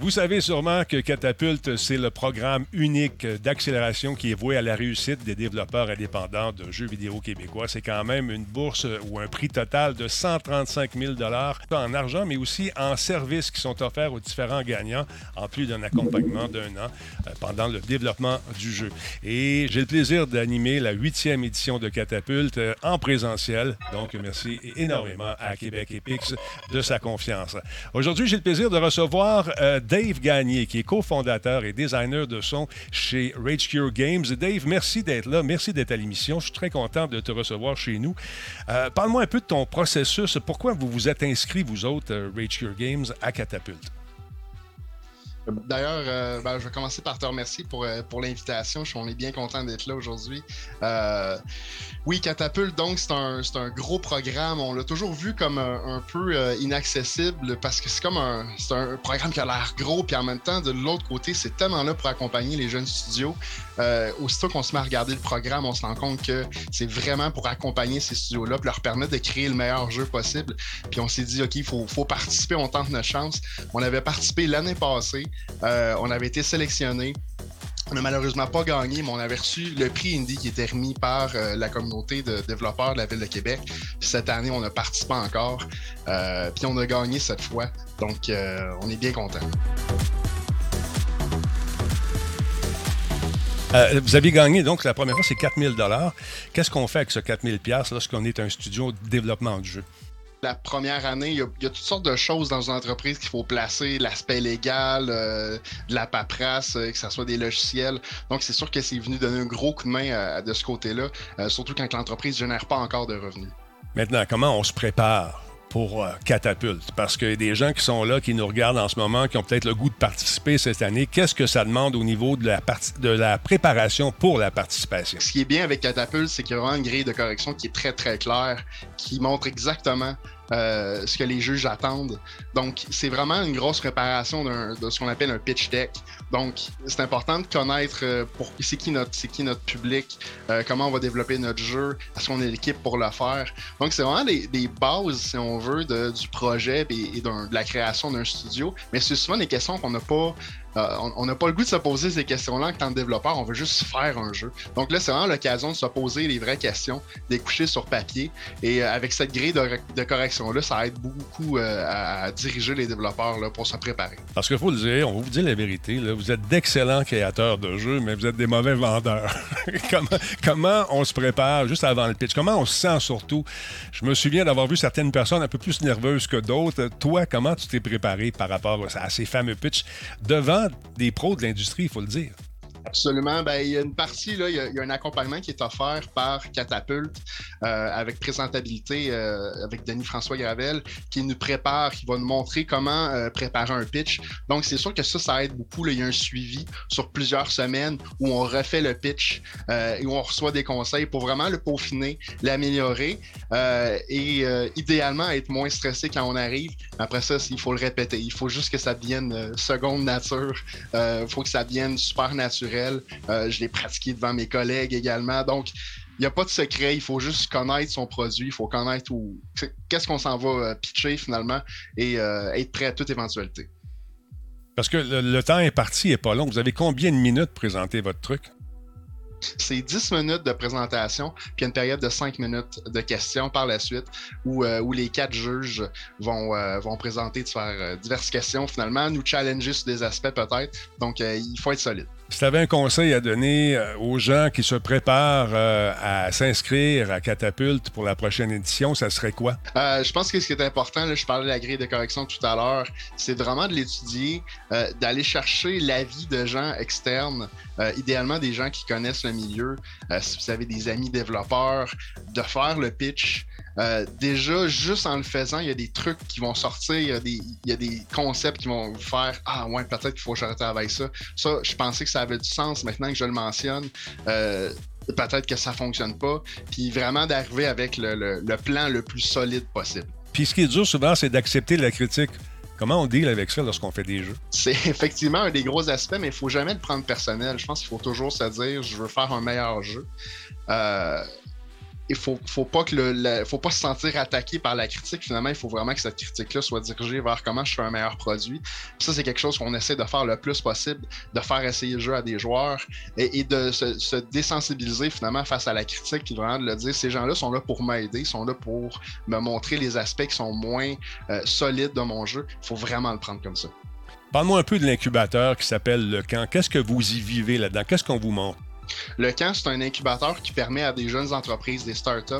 Vous savez sûrement que Catapulte, c'est le programme unique d'accélération qui est voué à la réussite des développeurs indépendants de jeux vidéo québécois. C'est quand même une bourse ou un prix total de 135 000 en argent, mais aussi en services qui sont offerts aux différents gagnants, en plus d'un accompagnement d'un an euh, pendant le développement du jeu. Et j'ai le plaisir d'animer la huitième édition de Catapulte euh, en présentiel. Donc, merci énormément à Québec Epix de sa confiance. Aujourd'hui, j'ai le plaisir de recevoir euh, Gagné, qui est cofondateur et designer de son chez Rage Cure Games. Dave, merci d'être là. Merci d'être à l'émission. Je suis très content de te recevoir chez nous. Euh, parle-moi un peu de ton processus. Pourquoi vous vous êtes inscrit, vous autres, euh, Rage Cure Games, à Catapult? D'ailleurs, euh, ben, je vais commencer par te remercier pour, euh, pour l'invitation. On est bien content d'être là aujourd'hui. Euh, oui, Catapulte, donc, c'est un, un, gros programme. On l'a toujours vu comme un, peu inaccessible parce que c'est comme un, un programme qui a l'air gros, puis en même temps, de l'autre côté, c'est tellement là pour accompagner les jeunes studios. aussitôt qu'on se met à regarder le programme, on se rend compte que c'est vraiment pour accompagner ces studios-là, leur permettre de créer le meilleur jeu possible. Puis on s'est dit, OK, il faut, faut participer, on tente notre chance. On avait participé l'année passée. Euh, on avait été sélectionné. On n'a malheureusement pas gagné, mais on avait reçu le prix Indie qui était remis par euh, la communauté de développeurs de la Ville de Québec. cette année, on a participé encore. Euh, puis on a gagné cette fois. Donc, on est bien content. vous avez gagné, donc la première fois, c'est 4000 Qu'est-ce qu'on fait avec ce 4000 lorsqu'on est un studio de développement de jeu? La première année, il y, a, toutes sortes de choses dans une entreprise qu'il faut placer, l'aspect légal, de la paperasse, que ce soit des logiciels. Donc, c'est sûr que c'est venu donner un gros coup de main de ce côté-là, surtout quand l'entreprise ne génère pas encore de revenus. Maintenant, comment on se prépare? Pour euh, Catapulte? Parce qu'il y a des gens qui sont là, qui nous regardent en ce moment, qui ont peut-être le goût de participer cette année. Qu'est-ce que ça demande au niveau de la, de la préparation pour la participation? Ce qui est bien avec Catapulte, c'est qu'il y a vraiment une grille de correction qui est très, très claire, qui montre exactement euh, ce que les juges attendent. Donc, c'est vraiment une grosse préparation de ce qu'on appelle un pitch deck. Donc, c'est important de connaître euh, pour c'est qui notre c'est qui notre public, euh, comment on va développer notre jeu, est-ce qu'on est l'équipe pour le faire. Donc, c'est vraiment des, bases, si on veut, du projet et, de la création d'un studio. Mais c'est souvent des questions qu'on n'a pas euh, on n'a pas le goût de se poser ces questions-là en tant que développeur, on veut juste faire un jeu. Donc là, c'est vraiment l'occasion de se poser les vraies questions, d'écoucher sur papier. Et euh, avec cette grille de, correction-là, ça aide beaucoup euh, à, diriger les développeurs pour se préparer. Parce qu'il faut le dire, on va vous dire la vérité, vous êtes d'excellents créateurs de jeux, mais vous êtes des mauvais vendeurs. comment, on se prépare juste avant le pitch? Comment on se sent surtout? Je me souviens d'avoir vu certaines personnes un peu plus nerveuses que d'autres. Toi, comment tu t'es préparé par rapport à ces fameux pitchs devant des pros de l'industrie, il faut le dire. Absolument. Ben, il y a une partie, là, il, y a, un accompagnement qui est offert par Catapulte euh, avec présentabilité euh, avec Denis François Gravel qui nous prépare, qui va nous montrer comment euh, préparer un pitch. Donc, c'est sûr que ça, ça aide beaucoup. Il y a un suivi sur plusieurs semaines où on refait le pitch et où on reçoit des conseils pour vraiment le peaufiner, l'améliorer et idéalement être moins stressé quand on arrive. Après ça, il faut le répéter. Il faut juste que ça devienne seconde nature. Il faut que ça devienne super naturel euh, je l'ai pratiqué devant mes collègues également. Donc, il n'y a pas de secret. Il faut juste connaître son produit. Il faut connaître où, qu'est-ce qu'on s'en va euh, pitcher finalement et euh, être prêt à toute éventualité. Parce que le, temps est parti et pas long. Vous avez combien de minutes pour présenter votre truc? C'est 10 minutes de présentation, puis une période de 5 minutes de questions par la suite, où, où les quatre juges vont, vont présenter diverses questions finalement, nous challenger sur des aspects peut-être. Donc, il faut être solide. Si tu avais un conseil à donner euh, aux gens qui se préparent euh, à s'inscrire à Catapulte pour la prochaine édition, ça serait quoi? Euh, je pense que ce qui est important, là, je parlais de la grille de correction tout à l'heure, c'est vraiment de l'étudier, d'aller chercher l'avis de gens externes, idéalement des gens qui connaissent le milieu. si vous avez des amis développeurs, de faire le pitch. Déjà, juste en le faisant, il y a des trucs qui vont sortir, il y a des, il y a des concepts qui vont vous faire Ah ouais, peut-être qu'il faut que je avec ça. Ça, je pensais que ça avait du sens maintenant que je le mentionne. Euh, peut-être que ça fonctionne pas. Puis vraiment d'arriver avec le, plan le plus solide possible. Puis ce qui est dur souvent, c'est d'accepter la critique. Comment on deal avec ça lorsqu'on fait des jeux? C'est effectivement un des gros aspects, mais il faut jamais le prendre personnel. Je pense qu'il faut toujours se dire je veux faire un meilleur jeu. Euh, il faut, faut pas que le, faut pas se sentir attaqué par la critique. Finalement, il faut vraiment que cette critique-là soit dirigée vers comment je fais un meilleur produit. ça, c'est quelque chose qu'on essaie de faire le plus possible, de faire essayer le jeu à des joueurs et, de se, désensibiliser finalement face à la critique, vraiment de le dire, ces gens-là sont là pour m'aider, sont là pour me montrer les aspects qui sont moins euh, solides de mon jeu. Il faut vraiment le prendre comme ça. Parle-moi un peu de l'incubateur qui s'appelle Le Camp. Qu'est-ce que vous y vivez là-dedans? Qu'est-ce qu'on vous montre? Le camp, c'est un incubateur qui permet à des jeunes entreprises, des startups,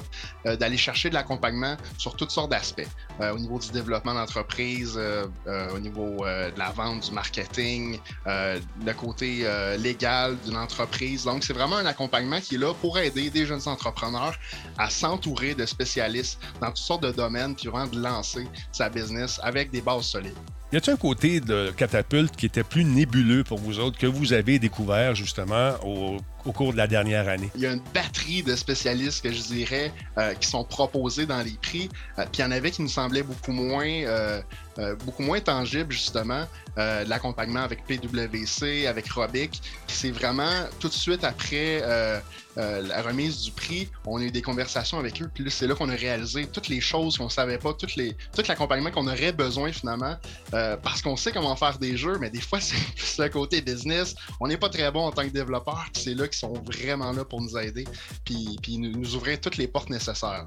euh, d'aller chercher de l'accompagnement sur toutes sortes d'aspects. Euh, au niveau du développement d'entreprise, euh, au niveau de la vente, du marketing, le côté légal d'une entreprise. Donc, c'est vraiment un accompagnement qui est là pour aider des jeunes entrepreneurs à s'entourer de spécialistes dans toutes sortes de domaines, puis vraiment de lancer sa business avec des bases solides. Y a-t-il un côté de catapulte qui était plus nébuleux pour vous autres que vous avez découvert justement au, cours de la dernière année? Il y a une batterie de spécialistes que je dirais euh, qui sont proposés dans les prix. Euh, puis il y en avait qui nous semblaient beaucoup moins, euh, beaucoup moins tangibles justement. L'accompagnement avec PwC, avec Robic. C'est vraiment tout de suite après la remise du prix, on a eu des conversations avec eux, puis c'est là qu'on a réalisé toutes les choses qu'on savait pas, toutes les, tout l'accompagnement qu'on aurait besoin finalement, parce qu'on sait comment faire des jeux, mais des fois, c'est le côté business. On n'est pas très bon en tant que développeur, c'est là sont vraiment là pour nous aider, puis, nous, ouvrir toutes les portes nécessaires.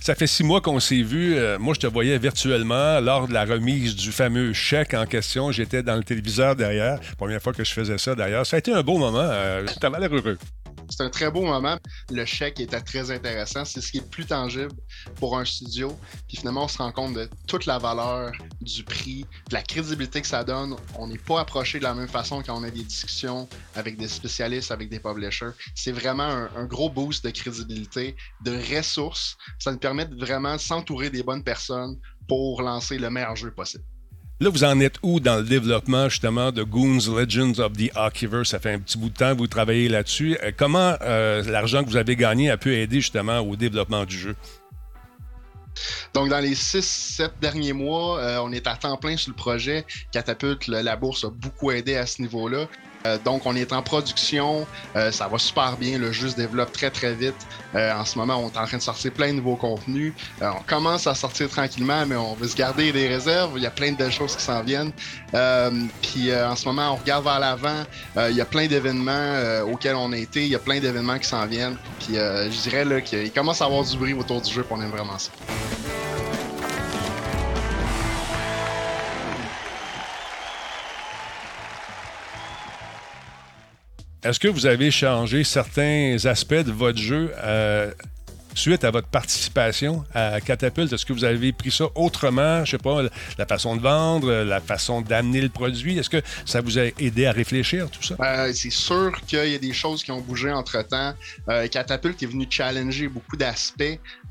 Ça fait six mois qu'on s'est vu. Euh, moi, je te voyais virtuellement lors de la remise du fameux chèque en question. J'étais dans le téléviseur derrière. Première fois que je faisais ça d'ailleurs. Ça a été un beau moment. Euh, l'air heureux. C'est un très beau moment. Le chèque était très intéressant. C'est ce qui est plus tangible pour un studio. Puis finalement, on se rend compte de toute la valeur du prix, de la crédibilité que ça donne. On n'est pas approché de la même façon quand on a des discussions avec des spécialistes, avec des publishers. C'est vraiment un, un, gros boost de crédibilité, de ressources. Ça nous permet de vraiment s'entourer des bonnes personnes pour lancer le meilleur jeu possible. Là, vous en êtes où dans le développement justement de Goons Legends of the Archiverse? Ça fait un petit bout de temps que vous travaillez là-dessus. Euh, comment euh, l'argent que vous avez gagné a pu aider justement au développement du jeu? Donc, dans les 6-7 derniers mois, euh, on est à temps plein sur le projet. Catapulte, la bourse a beaucoup aidé à ce niveau-là. Euh, donc, on est en production. Euh, ça va super bien. Le jeu se développe très, très vite. Euh, en ce moment, on est en train de sortir plein de nouveaux contenus. on commence à sortir tranquillement, mais on veut se garder des réserves. Il y a plein de choses qui s'en viennent. puis, en ce moment, on regarde vers l'avant. il y a plein d'événements auxquels on a été. Il y a plein d'événements qui s'en viennent. Puis, je dirais qu'il commence à avoir du bruit autour du jeu. On aime vraiment ça. Est-ce que vous avez changé certains aspects de votre jeu euh, suite à votre participation à Catapult? Est-ce que vous avez pris ça autrement? Je sais pas, la façon de vendre, la façon d'amener le produit? Est-ce que ça vous a aidé à réfléchir, tout ça? Euh, c'est sûr qu'il y a des choses qui ont bougé entre-temps. Euh, Catapult est venu challenger beaucoup d'aspects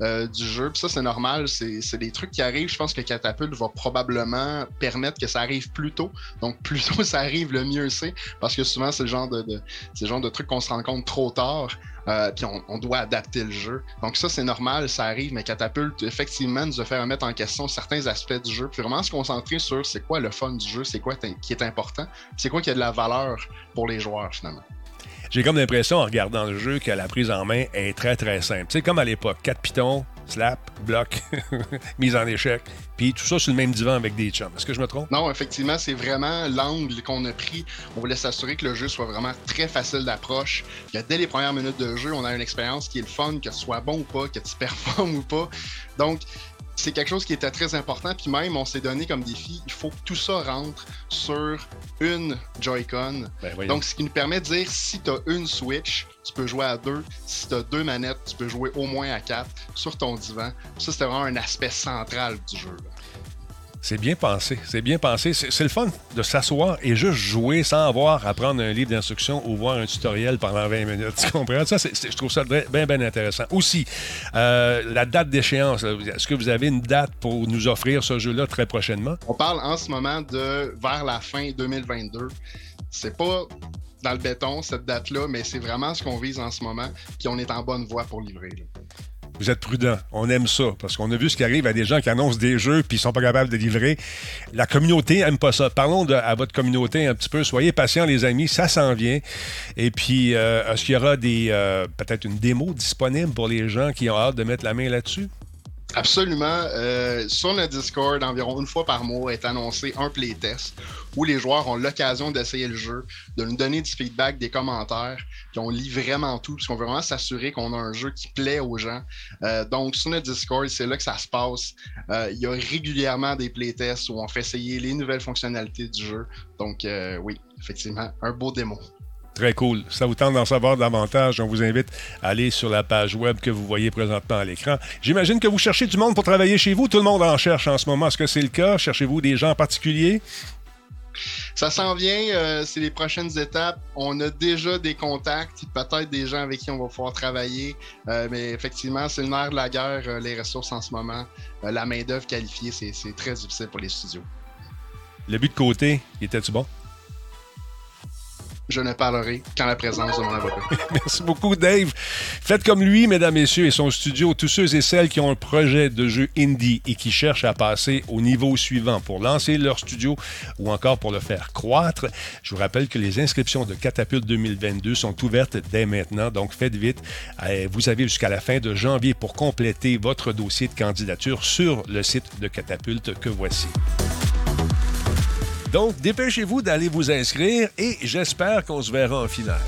euh, du jeu. Ça, c'est normal. C'est des trucs qui arrivent. Je pense que Catapult va probablement permettre que ça arrive plus tôt. Donc, plus tôt ça arrive, le mieux c'est. Parce que souvent, c'est le genre de, de, le genre de truc qu'on se rend compte trop tard. Euh, puis on, doit adapter le jeu. Donc ça, c'est normal, ça arrive, mais Catapult, effectivement, nous a fait remettre en question certains aspects du jeu, puis vraiment se concentrer sur c'est quoi le fun du jeu, c'est quoi qui est important, c'est quoi qui a de la valeur pour les joueurs, finalement. J'ai comme l'impression, en regardant le jeu, que la prise en main est très, très simple. C'est comme à l'époque, 4 pitons, slap, bloc, mise en échec, puis tout ça sur le même divan avec des chums. Est-ce que je me trompe? Non, effectivement, c'est vraiment l'angle qu'on a pris. On voulait s'assurer que le jeu soit vraiment très facile d'approche, dès les premières minutes de jeu, on a une expérience qui est le fun, que ce soit bon ou pas, que tu performes ou pas. Donc, c'est quelque chose qui était très important. Puis même, on s'est donné comme défi, il faut que tout ça rentre sur une Joy-Con. Ben Donc, ce qui nous permet de dire, si tu as une Switch, tu peux jouer à deux. Si tu as deux manettes, tu peux jouer au moins à quatre sur ton divan. Ça, c'était vraiment un aspect central du jeu. C'est bien pensé. C'est bien pensé. C'est le fun de s'asseoir et juste jouer sans avoir à prendre un livre d'instruction ou voir un tutoriel pendant 20 minutes. Tu comprends? Ça, je trouve ça bien, bien intéressant. Aussi, euh, la date d'échéance. Est-ce que vous avez une date pour nous offrir ce jeu-là très prochainement? On parle en ce moment de vers la fin 2022. C'est pas dans le béton, cette date-là, mais c'est vraiment ce qu'on vise en ce moment. Puis on est en bonne voie pour livrer. Vous êtes prudent. On aime ça parce qu'on a vu ce qui arrive à des gens qui annoncent des jeux puis ils sont pas capables de livrer. La communauté aime pas ça. Parlons à votre communauté un petit peu. Soyez patients, les amis. Ça s'en vient. Et puis, euh, est-ce qu'il y aura euh, peut-être une démo disponible pour les gens qui ont hâte de mettre la main là-dessus? Absolument. Euh, sur notre Discord, environ une fois par mois est annoncé un playtest où les joueurs ont l'occasion d'essayer le jeu, de nous donner du feedback, des commentaires, puis on lit vraiment tout, parce qu'on veut vraiment s'assurer qu'on a un jeu qui plaît aux gens. Euh, donc, sur notre Discord, c'est là que ça se passe. Euh, il y a régulièrement des playtests où on fait essayer les nouvelles fonctionnalités du jeu. Donc, euh, oui, effectivement, un beau démo. Très cool. Ça vous tente d'en savoir davantage. On vous invite à aller sur la page web que vous voyez présentement à l'écran. J'imagine que vous cherchez du monde pour travailler chez vous. Tout le monde en cherche en ce moment. Est-ce que c'est le cas? Cherchez-vous des gens en particulier? Ça s'en vient, euh, c'est les prochaines étapes. On a déjà des contacts, peut-être des gens avec qui on va pouvoir travailler, euh, mais effectivement, c'est le nerf de la guerre, euh, les ressources en ce moment. la main-d'œuvre qualifiée, c'est très difficile pour les studios. Le but de côté, était-tu bon? Je ne parlerai qu'en la présence de mon avocat. Merci beaucoup, Dave. Faites comme lui, mesdames, messieurs, et son studio, tous ceux et celles qui ont un projet de jeu indie et qui cherchent à passer au niveau suivant pour lancer leur studio ou encore pour le faire croître. Je vous rappelle que les inscriptions de Catapulte 2022 sont ouvertes dès maintenant, donc faites vite. Euh, vous avez jusqu'à la fin de janvier pour compléter votre dossier de candidature sur le site de Catapulte que voici. Donc, dépêchez-vous d'aller vous inscrire et j'espère qu'on se verra en finale.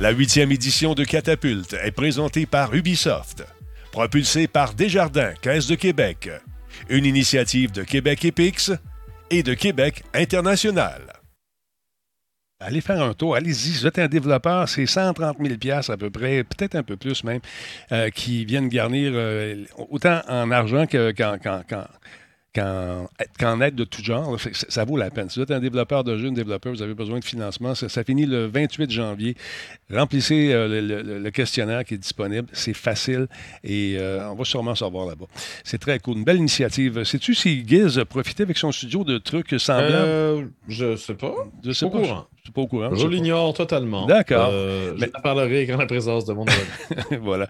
La huitième édition de Catapulte est présentée par Ubisoft, propulsée par Desjardins, Caisse de Québec, une initiative de Québec Epix et de Québec International. allez faire un tour. Allez-y. vous un développeur, c'est 130 000 à peu près, peut-être un peu plus même, qui viennent garnir autant en argent qu'en qu'en aide de tout genre, ça vaut la peine. Si vous êtes un développeur de jeux, un développeur, vous avez besoin de financement, ça, finit le 28 janvier. Remplissez euh, le, questionnaire qui est disponible. C'est facile et euh, on va sûrement savoir là-bas. C'est très cool. Une belle initiative. Sais-tu si Giz a profité avec son studio de trucs semblables? Euh, je sais pas. Je sais pas. Pas au courant. Je, l'ignore totalement. D'accord. Euh, je parlerai quand la présence de mon Voilà.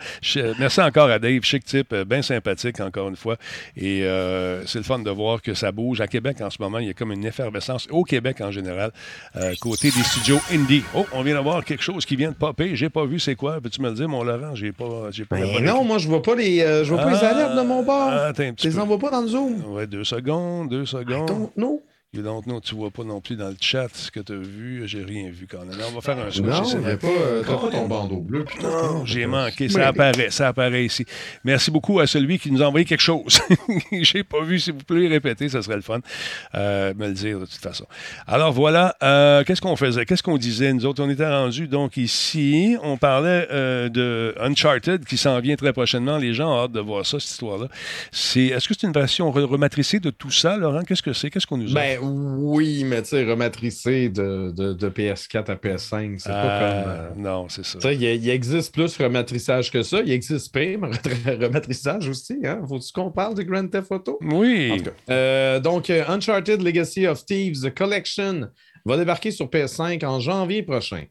merci encore à Dave. Chic type, euh, bien sympathique, encore une fois. Et euh, c'est le fun de voir que ça bouge. À Québec, en ce moment, il y a comme une effervescence, au Québec en général, côté des studios indie. Oh, on vient d'avoir quelque chose qui vient de popper. J'ai pas vu c'est quoi. Peux-tu me le dire, mon Laurent? J'ai pas. J'ai pas ben non, moi, je vois pas les, je vois pas les alertes de mon bord. Ah, attends un petit les envoie pas dans le Zoom. Ouais, deux secondes, deux secondes. Non. You don't know, tu vois pas non plus dans le chat ce que tu as vu. J'ai rien vu quand même. On va faire un switch. Non, il pas, euh, pas ton bandeau bleu. Non, j'ai manqué. Ça apparaît, ça apparaît ici. Merci beaucoup à celui qui nous a envoyé quelque chose. j'ai pas vu. S'il vous plaît, répéter, ça serait le fun. Euh, me le dire de toute façon. Alors voilà, euh, qu'est-ce qu'on faisait? Qu'est-ce qu'on disait? Nous autres, on était rendus donc ici. On parlait de Uncharted qui s'en vient très prochainement. Les gens ont hâte de voir ça, cette histoire-là. est-ce que c'est une version rematricée de tout ça, Laurent? Qu'est-ce que c'est? Qu'est-ce qu'on nous a? Ben, oui, mais tu sais, rematricé de, de, PS4 à PS5, c'est pas ah, comme. Euh, non, c'est ça. Tu sais, il, existe plus rematrissage que ça. Il existe PIM, rematrissage aussi. Hein? Faut-tu qu'on parle de Grand Theft Auto? Oui. Euh, donc, euh, Uncharted Legacy of Thieves Collection va débarquer sur PS5 en janvier prochain.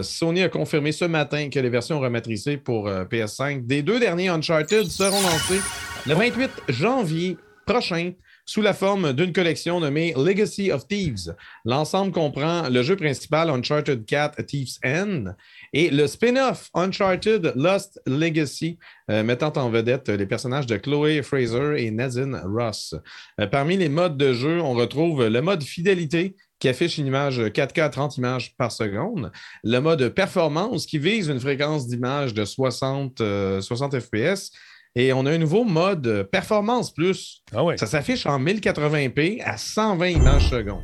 Sony a confirmé ce matin que les versions rematricées pour PS5 des deux derniers Uncharted seront lancées le 28 janvier prochain sous la forme d'une collection nommée Legacy of Thieves. L'ensemble comprend le jeu principal Uncharted 4 Thieves End et le spin-off Uncharted Lost Legacy, euh, mettant en vedette les personnages de Chloé Fraser et Nazin Ross. Euh, parmi les modes de jeu, on retrouve le mode fidélité qui affiche une image 4K à 30 images par seconde, le mode performance qui vise une fréquence d'image de 60, 60 FPS et on a un nouveau mode performance plus. Ah Ça s'affiche en 1080p à 120 images secondes.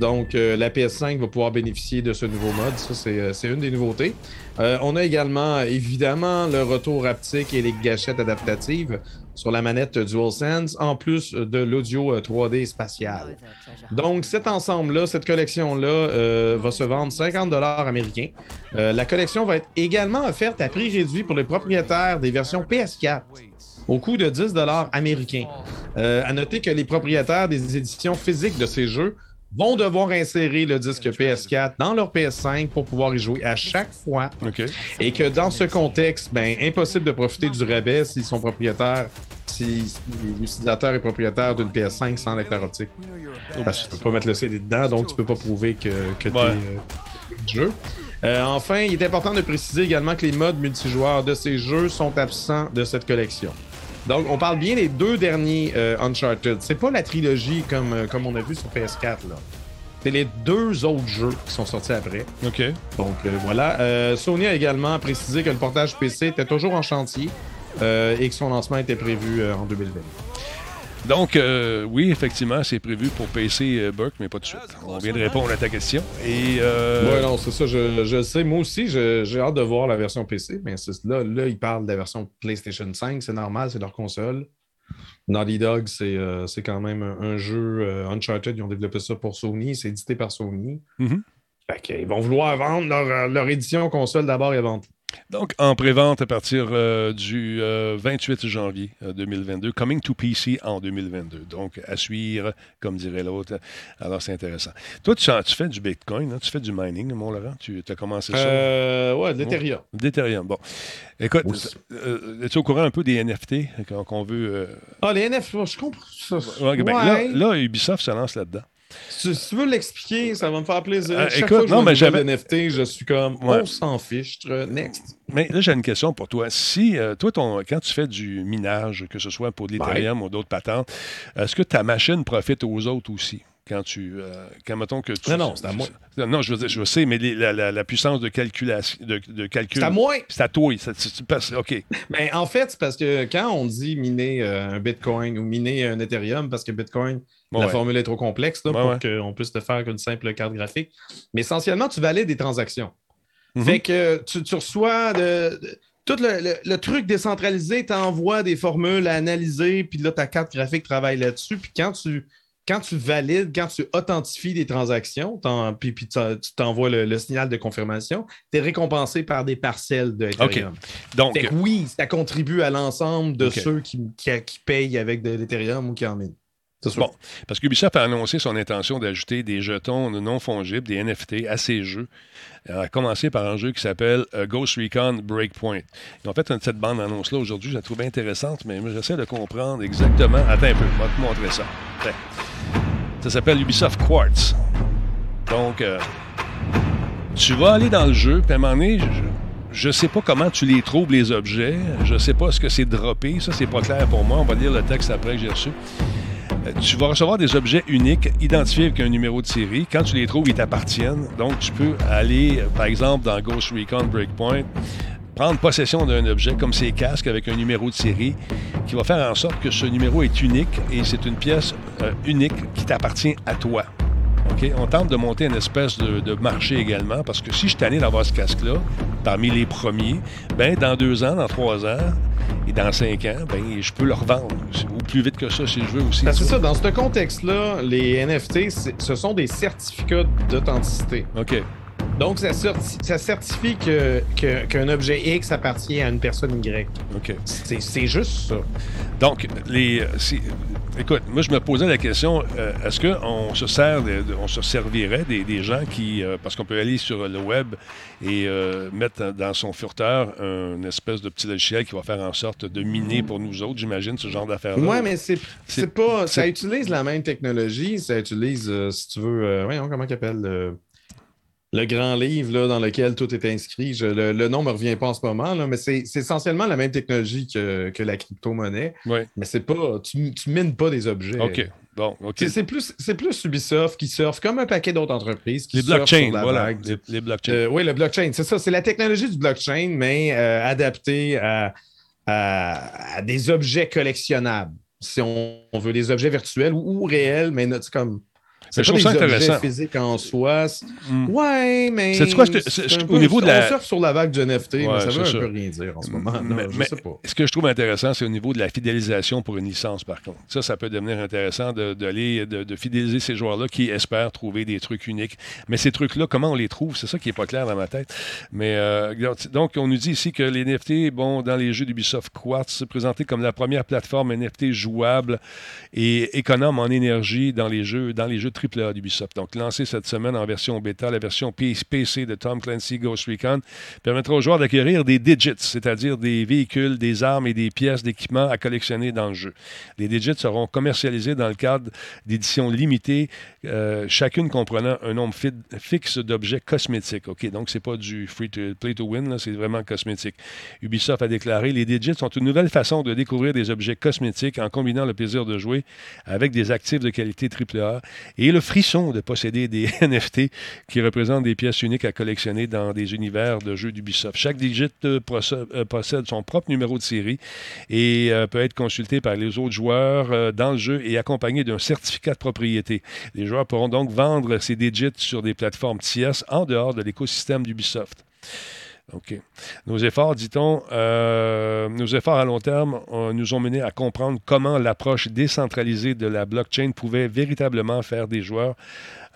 Donc, euh, la PS5 va pouvoir bénéficier de ce nouveau mode. Ça, c'est euh, une des nouveautés. Euh, on a également, évidemment, le retour haptique et les gâchettes adaptatives sur la manette DualSense, en plus de l'audio 3D spatial. Donc, cet ensemble-là, cette collection-là, va se vendre 50 américains. la collection va être également offerte à prix réduit pour les propriétaires des versions PS4 au coût de 10 américains. à noter que les propriétaires des éditions physiques de ces jeux vont devoir insérer le disque PS4 dans leur PS5 pour pouvoir y jouer à chaque fois. Et que dans ce contexte, ben, impossible de profiter du rabais s'ils sont propriétaires, si, l'utilisateur est propriétaire d'une PS5 sans lecteur optique. Parce que tu peux pas mettre le CD dedans, donc tu peux pas prouver que, que tu es euh, jeu. Euh, enfin, il est important de préciser également que les modes multijoueurs de ces jeux sont absents de cette collection. Donc, on parle bien des deux derniers euh, Uncharted. C'est pas la trilogie comme, euh, comme on a vu sur PS4. là. C'est les deux autres jeux qui sont sortis après. OK. Donc, euh, voilà. Sony a également précisé que le portage PC était toujours en chantier et que son lancement était prévu en 2020. Donc, euh, oui, effectivement, c'est prévu pour PC euh, Burke, mais pas de suite. On vient de répondre à ta question. Et, euh... Oui, non, c'est ça, je, je, sais. Moi aussi, j'ai hâte de voir la version PC, mais là, là, ils parlent de la version PlayStation 5, c'est normal, c'est leur console. Naughty Dog, c'est euh, quand même un, jeu Uncharted, ils ont développé ça pour Sony, c'est édité par Sony. Mm ils vont vouloir vendre leur, leur édition console d'abord et avant tout. Donc, en prévente à partir euh, du 28 euh, janvier 2022, euh, coming to PC en 2022. Donc, à suivre, comme dirait l'autre. Alors, c'est intéressant. Toi, tu, fais du Bitcoin, hein? tu fais du mining, mon Laurent? Tu as commencé ça? Euh, ouais, d'Ethereum. D'Ethereum, bon. Écoute, es-tu au courant un peu des NFT qu'on veut... Ah, les NFT, je comprends ça. Ben, là, là, Ubisoft se lance là-dedans. Si tu veux l'expliquer, ça va me faire plaisir. Euh, Chaque écoute, fois que je non, mais j'avais NFT, je suis comme on s'en fiche, next. Mais là, j'ai une question pour toi. Si euh, toi, ton, quand tu fais du minage, que ce soit pour de l'Ethereum ou d'autres patentes, est-ce que ta machine profite aux autres aussi? Quand tu. Euh, quand mettons que tu. Non, non, c'est à moi. Non, je veux dire, je sais, mais la, puissance de calculation. De, calcul. C'est à moi. C'est à toi. OK. Mais en fait, c'est parce que quand on dit miner euh, un Bitcoin ou miner un Ethereum, parce que Bitcoin, la formule est trop complexe là, pour qu'on puisse te faire une simple carte graphique. Mais essentiellement, tu valides des transactions. Mhm. Fait que tu, reçois de, tout le, truc décentralisé t'envoie des formules à analyser, puis là, ta carte graphique travaille là-dessus. Puis quand tu quand tu valides, quand tu authentifies des transactions, puis, puis tu t'envoies le, signal de confirmation, tu es récompensé par des parcelles de Ethereum. Donc, oui, ça contribue à l'ensemble de ceux qui, qui, payent avec de l'Ethereum ou qui en minent. Bon, parce qu'Ubisoft a annoncé son intention d'ajouter des jetons non fongibles, des NFT, à ses jeux, à commencer par un jeu qui s'appelle euh, Ghost Recon Breakpoint. Ils ont fait cette bande-annonce-là aujourd'hui, je la trouve intéressante, mais j'essaie de comprendre exactement. Attends un peu, je vais te montrer ça. Ça s'appelle Ubisoft Quartz. Donc, euh, tu vas aller dans le jeu, puis à un moment donné, je ne sais pas comment tu les trouves, les objets. Je ne sais pas ce que c'est droppé. Ça, c'est pas clair pour moi. On va lire le texte après que j'ai reçu. Euh, tu vas recevoir des objets uniques identifiés avec un numéro de série. Quand tu les trouves, ils t'appartiennent. Donc, tu peux aller, euh, par exemple, dans Ghost Recon Breakpoint, prendre possession d'un objet comme ces casques avec un numéro de série qui va faire en sorte que ce numéro est unique et c'est une pièce euh, unique qui t'appartient à toi. OK? On tente de monter une espèce de, marché également parce que si je t'allais d'avoir ce casque-là, parmi les premiers, ben dans deux ans, dans trois ans, et dans cinq ans, ben, je peux le revendre. Ou plus vite que ça, si je veux aussi. c'est ça, dans ce contexte-là, les NFT, ce sont des certificats d'authenticité. OK. Donc, ça, ça certifie qu'un que, objet X appartient à une personne Y. OK. C'est juste ça. Donc, les, écoute, moi, je me posais la question euh, est-ce qu'on se sert, on se servirait des, gens qui. Euh, parce qu'on peut aller sur le web et euh, mettre dans son furteur une espèce de petit logiciel qui va faire en sorte de miner pour nous autres, j'imagine, ce genre d'affaires-là? Oui, mais c'est pas. Ça utilise la même technologie. Ça utilise, si tu veux. voyons, comment il appelle le grand livre là, dans lequel tout est inscrit. le, nom ne me revient pas en ce moment, là, mais c'est essentiellement la même technologie que, la crypto-monnaie. Mais c'est pas. Tu, ne mines pas des objets. OK. Bon, C'est plus, plus Ubisoft qui surfe comme un paquet d'autres entreprises qui les blockchains, voilà, Les, blockchains. Euh, oui, le blockchain, c'est ça. C'est la technologie du blockchain, mais euh, adaptée à, des objets collectionnables. Si on, veut des objets virtuels ou, réels, mais comme c'est je trouve ça intéressant. physique en soi. Mm. Ouais, mais. C'est quoi au niveau de la. On surfe sur la vague du NFT, mais ça veut un peu rien dire en ce moment. mais, sais pas. Ce que je trouve intéressant, c'est au niveau de la fidélisation pour une licence, par contre. Ça, ça peut devenir intéressant d'aller, de, de, fidéliser ces joueurs-là qui espèrent trouver des trucs uniques. Mais ces trucs-là, comment on les trouve? C'est ça qui n'est pas clair dans ma tête. Mais euh, donc, on nous dit ici que les NFT, bon, dans les jeux d'Ubisoft Quartz, présenté comme la première plateforme NFT jouable et économe en énergie dans les jeux, dans les jeux AAA d'Ubisoft. Donc, lancé cette semaine en version bêta, la version PC de Tom Clancy Ghost Recon permettra aux joueurs d'acquérir des digits, c'est-à-dire des véhicules, des armes et des pièces d'équipement à collectionner dans le jeu. Les digits seront commercialisés dans le cadre d'éditions limitées, euh, chacune comprenant un nombre fixe d'objets cosmétiques. OK, donc c'est pas du free to play to win, c'est vraiment cosmétique. Ubisoft a déclaré les digits sont une nouvelle façon de découvrir des objets cosmétiques en combinant le plaisir de jouer avec des actifs de qualité AAA et le frisson de posséder des NFT qui représentent des pièces uniques à collectionner dans des univers de jeux d'Ubisoft. Chaque digit euh, euh, possède son propre numéro de série et euh, peut être consulté par les autres joueurs dans le jeu et accompagné d'un certificat de propriété. Les joueurs pourront donc vendre ces digits sur des plateformes tierces en dehors de l'écosystème d'Ubisoft. OK. Nos efforts, dit-on, euh, nos efforts à long terme nous ont menés à comprendre comment l'approche décentralisée de la blockchain pouvait véritablement faire des joueurs,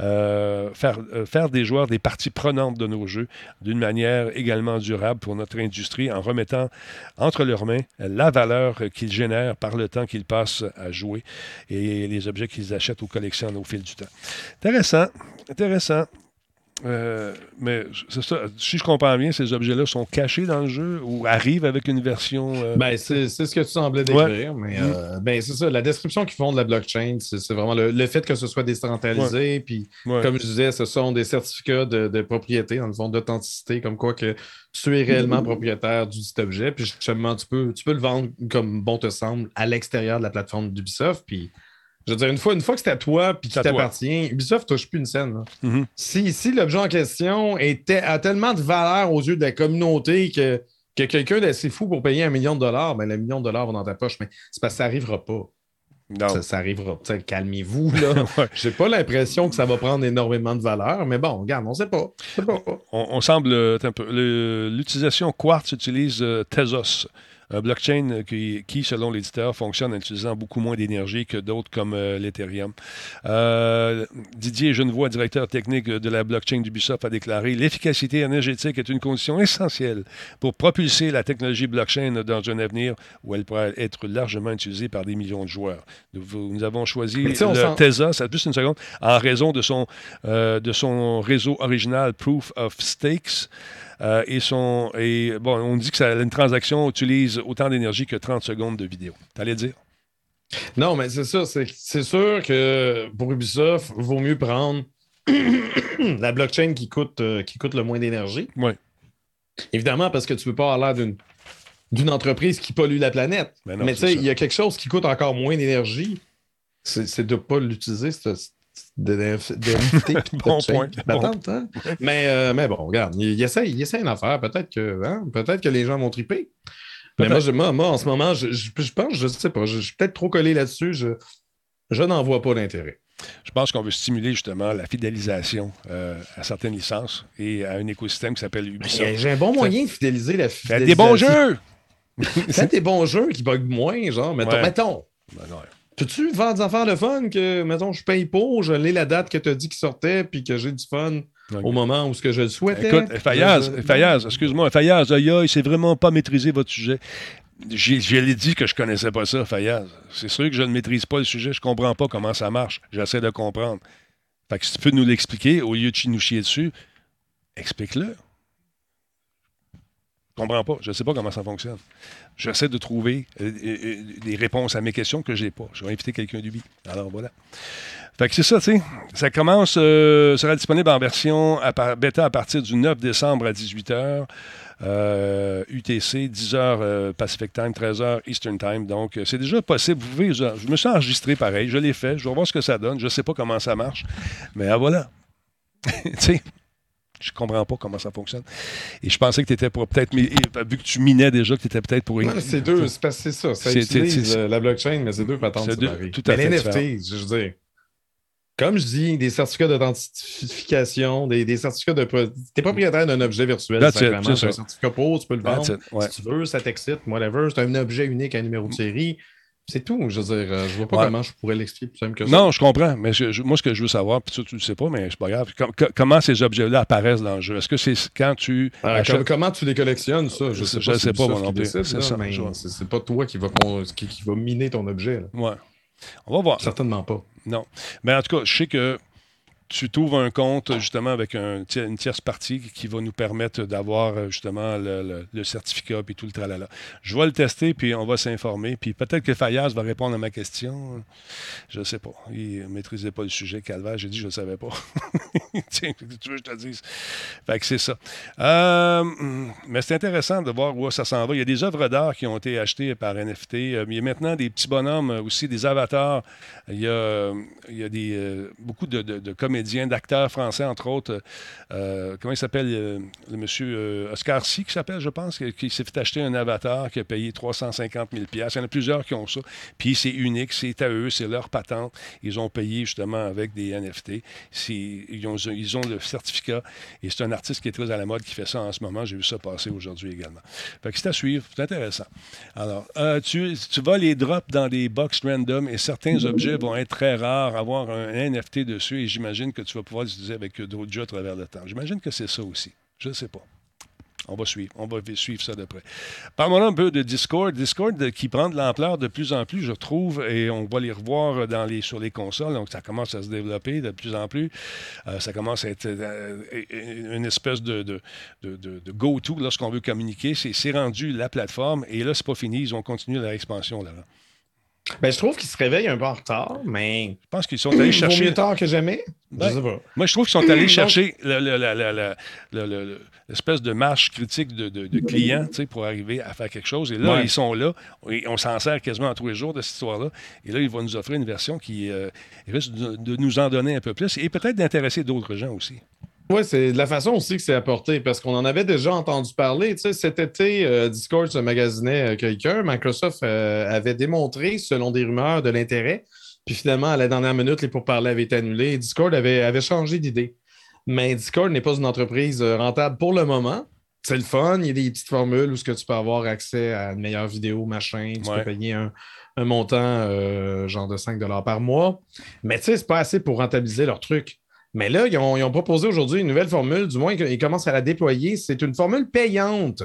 euh, euh, faire des joueurs des parties prenantes de nos jeux d'une manière également durable pour notre industrie en remettant entre leurs mains la valeur qu'ils génèrent par le temps qu'ils passent à jouer et les objets qu'ils achètent ou collectionnent au fil du temps. Intéressant, intéressant. Euh, mais c'est ça. Si je comprends bien, ces objets-là sont cachés dans le jeu ou arrivent avec une version. Euh, ben, c'est ce que tu semblais décrire. Mais euh, mm. ben, c'est ça. La description qu'ils font de la blockchain, c'est vraiment le, fait que ce soit décentralisé. Puis, comme je disais, ce sont des certificats de, propriété, dans le fond, d'authenticité, comme quoi que tu es réellement propriétaire du cet objet. Puis, justement, tu peux, tu peux le vendre comme bon te semble à l'extérieur de la plateforme d'Ubisoft. Puis, Je veux dire, une fois, une fois que c'est à toi puis qui t'appartient, Ubisoft touche plus une scène. Mm-hmm. Si, si l'objet en question était, a tellement de valeur aux yeux de la communauté que, que quelqu'un d'assez fou pour payer un million de dollars, ben le million de dollars va dans ta poche, mais c'est parce que ça n'arrivera pas. Non. Ça, arrivera. Calmez-vous. là. J'ai pas l'impression que ça va prendre énormément de valeur, mais bon, regarde, on sait pas. Sait pas. On, semble. Euh, l'utilisation Quartz utilise euh, Tezos un blockchain qui, qui, selon l'éditeur, fonctionne en utilisant beaucoup moins d'énergie que d'autres comme euh, l'Ethereum. Euh, Didier Genevois, directeur technique de la blockchain d'Ubisoft, a déclaré L'efficacité énergétique est une condition essentielle pour propulser la technologie blockchain dans un avenir où elle pourrait être largement utilisée par des millions de joueurs. Nous, avons choisi le Tesa, ça plus une seconde, en raison de son, euh, de son réseau original Proof of Stakes. Euh, et, son, et bon, on dit que ça, une transaction utilise autant d'énergie que 30 secondes de vidéo. T'allais dire? Non, mais c'est ça. C'est sûr que pour Ubisoft, il vaut mieux prendre la blockchain qui coûte, euh, qui coûte le moins d'énergie. Oui. Évidemment, parce que tu ne peux pas avoir l'air d'une entreprise qui pollue la planète. Ben mais tu sais, il y a quelque chose qui coûte encore moins d'énergie. C'est de ne pas l'utiliser, de, bon point. Hein? mais, euh, mais bon, regarde, il, essaie, il essaie une affaire. Peut-être que, hein, peut-être que les gens vont triper. Mais moi, moi, en ce moment, je, je, pense, je sais pas, je, suis peut-être trop collé là-dessus. Je, je n'en vois pas d'intérêt. Je pense qu'on veut stimuler justement la fidélisation euh, à certaines licences et à un écosystème qui s'appelle Ubisoft. J'ai un bon moyen de fidéliser la fidélisation. des bons jeux! C'est des bons jeux qui bug moins, genre, mettons. mettons. Ben Peux-tu vendre des affaires de fun que, mettons, je paye pour, je l'ai la date que tu as dit qu'il sortait, puis que j'ai du fun au moment où ce que je le souhaitais? Écoute, Fayaz, Fayaz excuse-moi, Fayaz, aïe, aïe, c'est vraiment pas maîtriser votre sujet. J'ai dit que je connaissais pas ça, Fayaz. C'est sûr que je ne maîtrise pas le sujet, je comprends pas comment ça marche. J'essaie de comprendre. Fait que si tu peux nous l'expliquer, au lieu de nous chier dessus, explique-le. Je comprends pas. Je ne sais pas comment ça fonctionne. J'essaie de trouver euh, euh, euh, des réponses à mes questions que je n'ai pas. Je vais inviter quelqu'un du Alors voilà. Fait que c'est ça, tu sais. Ça commence, sera disponible en version bêta à partir du 9 décembre à 18h. UTC, 10h Pacific Time, 13h Eastern Time. Donc, c'est déjà possible. Vous pouvez, je, me suis enregistré pareil, je l'ai fait. Je vais voir ce que ça donne. Je ne sais pas comment ça marche. Mais ah, voilà. tu sais, je comprends pas comment ça fonctionne. Et je pensais que tu étais pour peut-être, vu que tu minais déjà, que tu étais peut-être pour. c'est deux, c'est ça. Ça utilise la blockchain, mais c'est deux patentes séparées. Tout à mais l'NFT, je veux dire. Comme je dis, des certificats d'authentification, des, des, certificats de. Tu es propriétaire d'un objet virtuel, c'est un certificat pour, tu peux le vendre. Si tu veux, ça t'excite, whatever. C'est un objet unique à numéro de série. C'est tout. Je veux dire, euh, je vois pas comment je pourrais l'expliquer plus simple que ça. Non, je comprends. Mais moi, ce que je veux savoir, puis tu, tu le sais pas, mais c'est pas grave. comment ces objets-là apparaissent dans le jeu? Est-ce que c'est quand tu. Ah, comment tu les collectionnes, ça? Je sais pas. Sais pas, C'est ça. C'est pas toi qui va, qui, va miner ton objet. Ouais. On va voir. Certainement pas. Non. Mais en tout cas, je sais que tu t'ouvres un compte justement avec un, une tierce partie qui va nous permettre d'avoir euh, justement le, certificat puis tout le tralala. Je vais le tester puis on va s'informer. Puis peut-être que Fayaz va répondre à ma question. Je ne sais pas. Il ne maîtrisait pas le sujet, Calvaire. J'ai dit je ne savais pas. Tiens, tu veux que je te dise? Fait que c'est ça. Euh, mais c'est intéressant de voir où ça s'en va. Il y a des œuvres d'art qui ont été achetées par NFT. Euh, il y a maintenant des petits bonhommes aussi, des avatars. Il y a, il y a des, beaucoup de, de, de comédiens d'acteurs français, entre autres. Euh, comment il s'appelle euh, Le monsieur euh, Oscar Sy, qui s'appelle, je pense, qui, s'est fait acheter un avatar qui a payé 350 000 Il y en a plusieurs qui ont ça. Puis c'est unique, c'est à eux, c'est leur patente. Ils ont payé justement avec des NFT. Ils ont, ils ont le certificat. Et c'est un artiste qui est très à la mode qui fait ça en ce moment. J'ai vu ça passer aujourd'hui également. Fait que c'est à suivre. C'est intéressant. Alors, tu, tu vas les drop dans des box random et certains objets vont être très rares, avoir un NFT dessus. Et j'imagine que tu vas pouvoir l'utiliser avec d'autres jeux à travers le temps. J'imagine que c'est ça aussi. Je ne sais pas. On va suivre. On va suivre ça de près. Parlons un peu de Discord. Discord qui prend de l'ampleur de plus en plus, je trouve, et on va les revoir les, sur les consoles. Donc, ça commence à se développer de plus en plus. Euh, ça commence à être euh, une espèce de, go-to lorsqu'on veut communiquer. C'est rendu la plateforme. Et là, c'est pas fini. Ils ont continué leur expansion là-bas. Ben, je trouve qu'ils se réveillent un peu en retard, mais. Je pense qu'ils sont allés chercher. mieux tard que jamais. je sais pas. Moi, je trouve qu'ils sont allés chercher l'espèce de marche critique de, de, de clients pour arriver à faire quelque chose. Et là, ils sont là. Et on s'en sert quasiment tous les jours de cette histoire-là. Et là, ils vont nous offrir une version qui euh, risque de, nous en donner un peu plus et peut-être d'intéresser d'autres gens aussi. Oui, c'est de la façon aussi que c'est apporté, parce qu'on en avait déjà entendu parler. Tu sais, cet été, euh, Discord se magasinait euh, quelqu'un. Microsoft euh, avait démontré, selon des rumeurs, de l'intérêt. Puis finalement, à la dernière minute, les pourparlers avaient été annulés. Discord avait, avait changé d'idée. Mais Discord n'est pas une entreprise rentable pour le moment. C'est le fun. Il y a des petites formules où ce que tu peux avoir accès à une meilleure vidéo, machin. Tu peux payer un, montant genre de 5 par mois. Mais tu sais, c'est pas assez pour rentabiliser leur truc. Mais là, ils ont, proposé aujourd'hui une nouvelle formule, du moins ils commencent à la déployer. C'est une formule payante.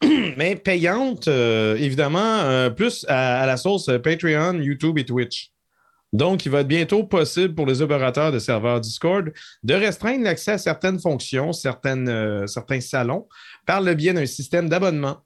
Mais payante, euh, évidemment, euh, plus à, la source Patreon, YouTube et Twitch. Donc, il va être bientôt possible pour les opérateurs de serveurs Discord de restreindre l'accès à certaines fonctions, certaines, euh, certains salons, par le biais d'un système d'abonnement.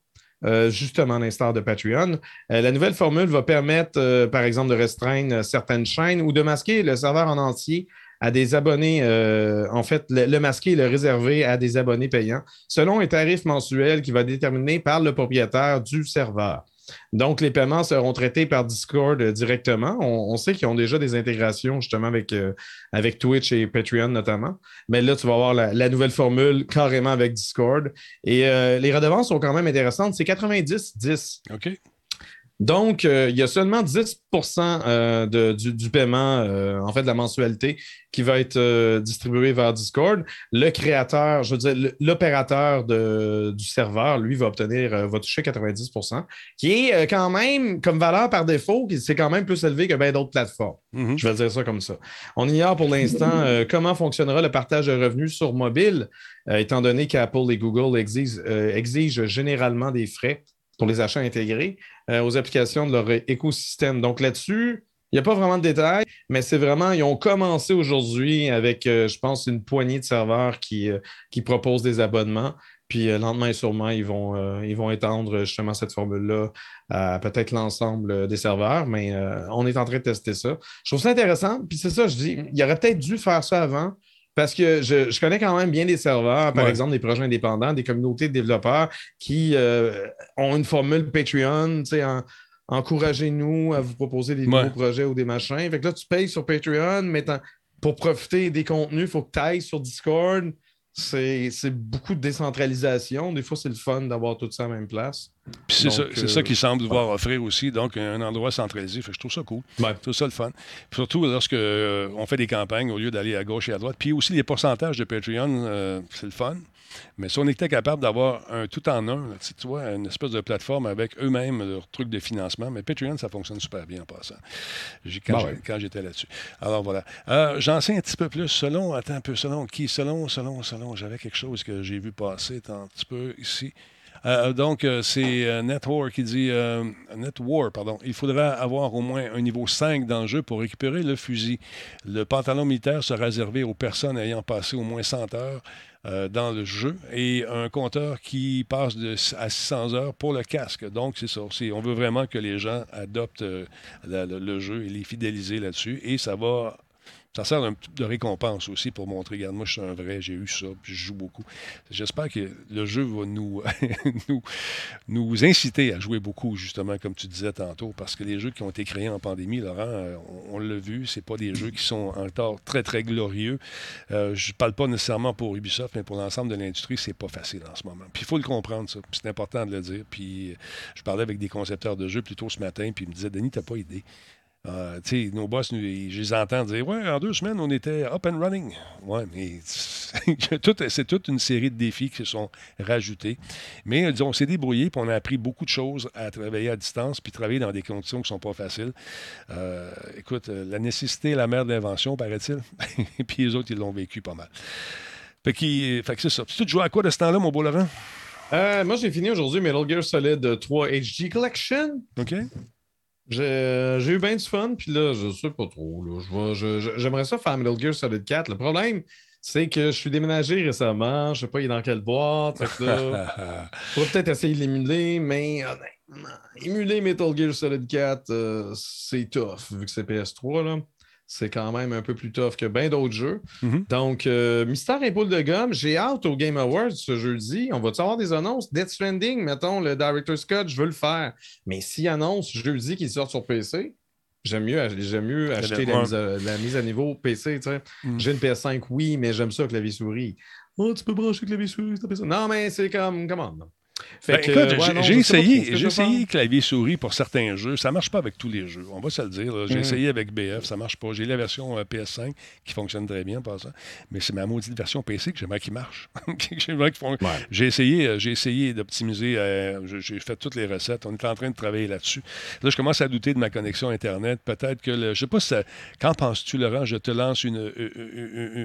justement à l'instar de Patreon. la nouvelle formule va permettre, par exemple, de restreindre certaines chaînes ou de masquer le serveur en entier à des abonnés, euh, en fait, le, masqué est le réservé à des abonnés payants selon un tarif mensuel qui va être déterminé par le propriétaire du serveur. Donc, les paiements seront traités par Discord directement. On, sait qu'ils ont déjà des intégrations justement avec, euh, avec Twitch et Patreon notamment. Mais là, tu vas avoir la, nouvelle formule carrément avec Discord. Et euh, les redevances sont quand même intéressantes. C'est 90-10. OK. Donc, euh, il y a seulement 10% euh, du, paiement, euh, en fait, de la mensualité, qui va être distribué vers Discord. Le créateur, je veux dire, l'opérateur du serveur, lui, va obtenir, va toucher 90% qui est quand même, comme valeur par défaut, c'est quand même plus élevé que bien d'autres plateformes. Mm-hmm. Je vais dire ça comme ça. On ignore pour l'instant comment fonctionnera le partage de revenus sur mobile, étant donné qu'Apple et Google exigent généralement des frais pour les achats intégrés euh, aux applications de leur écosystème. Donc là-dessus, il n'y a pas vraiment de détails, mais c'est vraiment, ils ont commencé aujourd'hui avec, euh, je pense, une poignée de serveurs qui, euh, qui proposent des abonnements. Puis lentement et sûrement, ils vont, ils vont étendre justement cette formule-là à peut-être l'ensemble des serveurs, mais on est en train de tester ça. Je trouve ça intéressant. Puis c'est ça, je dis, il aurait peut-être dû faire ça avant. Parce que je, connais quand même bien des serveurs, par exemple des projets indépendants, des communautés de développeurs qui euh, ont une formule Patreon, tu sais, encouragez-nous à vous proposer des nouveaux projets ou des machins. Fait que là, tu payes sur Patreon, mais pour profiter des contenus, il faut que tu ailles sur Discord c'est beaucoup de décentralisation. Des fois, c'est le fun d'avoir tout ça à la même place. c'est ça, euh, qu'ils semblent devoir offrir aussi, donc un endroit centralisé. je trouve ça cool. Je trouve ça le fun. surtout lorsque euh, on fait des campagnes au lieu d'aller à gauche et à droite. Puis aussi les pourcentages de Patreon, euh, c'est le fun. Mais si on était capable d'avoir un tout en un, tu vois, une espèce de plateforme avec eux-mêmes leur truc de financement, mais Patreon, ça fonctionne super bien en passant. Quand, j'étais là-dessus. Alors voilà. Euh, j'en sais un petit peu plus selon, attends un peu, selon qui? Selon, selon, selon, j'avais quelque chose que j'ai vu passer un petit peu ici. Euh, donc, euh, c'est NetWar qui dit NetWar, pardon. Il faudra avoir au moins un niveau 5 dans le jeu pour récupérer le fusil. Le pantalon militaire sera réservé aux personnes ayant passé au moins 100 heures euh, dans le jeu et un compteur qui passe de, à 600 heures pour le casque. Donc, c'est ça. On veut vraiment que les gens adoptent euh, le jeu et les fidéliser là-dessus. Et ça va ça sert de récompense aussi pour montrer, regarde, moi je suis un vrai, j'ai eu ça, puis je joue beaucoup. J'espère que le jeu va nous, nous, nous inciter à jouer beaucoup, justement, comme tu disais tantôt, parce que les jeux qui ont été créés en pandémie, Laurent, euh, on, l'a vu, c'est pas des jeux qui sont encore très, très glorieux. Euh, je parle pas nécessairement pour Ubisoft, mais pour l'ensemble de l'industrie, c'est pas facile en ce moment. Puis il faut le comprendre, ça. C'est important de le dire. Puis je parlais avec des concepteurs de jeux plus tôt ce matin, puis ils me disaient, Denis, t'as pas idée. Euh, nos boss, je les entends dire Ouais, en deux semaines, on était up and running. Ouais, mais c'est toute une série de défis qui se sont rajoutés. Mais disons, on s'est débrouillé, puis on a appris beaucoup de choses à travailler à distance, puis travailler dans des conditions qui ne sont pas faciles. Euh, écoute, euh, la nécessité est la mère de l'invention, paraît-il. Et puis les autres, ils l'ont vécu pas mal. Fait, fait que c'est ça. Tu joues à quoi de ce temps-là, mon beau Laurent? moi, j'ai fini aujourd'hui Metal Gear Solid 3 HD Collection. OK. J'ai eu bien du fun, puis là, je sais pas trop. J'aimerais ça faire Metal Gear Solid 4. Le problème, c'est que je suis déménagé récemment. Je sais pas, il est dans quelle boîte. Là, pourrais peut-être essayer de l'émuler, mais émuler Metal Gear Solid 4, euh, c'est tough, vu que c'est PS3. Là. C'est quand même un peu plus tough que bien d'autres jeux. Mhm. Donc, euh, Mystère et Boule de gomme, j'ai hâte au Game Awards ce jeudi. On va-tu avoir des annonces? Death Stranding, mettons, le Director's Cut, je veux le faire. Mais s'il annonce jeudi qu'il sort sur PC, J'aime mieux, mieux acheter la mise, à, la mise, à, niveau PC. Mhm. J'ai une PS5, oui, mais j'aime ça, clavier souris. Oh, tu peux brancher clavier souris, Non, mais c'est comme, comment? Ben, j'ai essayé, j'ai essayé clavier souris pour certains jeux. Ça ne marche pas avec tous les jeux. On va se le dire. J'ai mm. essayé avec BF, ça ne marche pas. J'ai la version euh, PS5 qui fonctionne très bien, par ça. Mais c'est ma maudite version PC que j'aimerais qu'il marche. J'ai essayé, euh, j'ai essayé d'optimiser. Euh, j'ai fait toutes les recettes. On est en train de travailler là-dessus. Là, je commence à douter de ma connexion Internet. Peut-être que le, je sais pas si Qu'en penses-tu, Laurent? Je te lance une,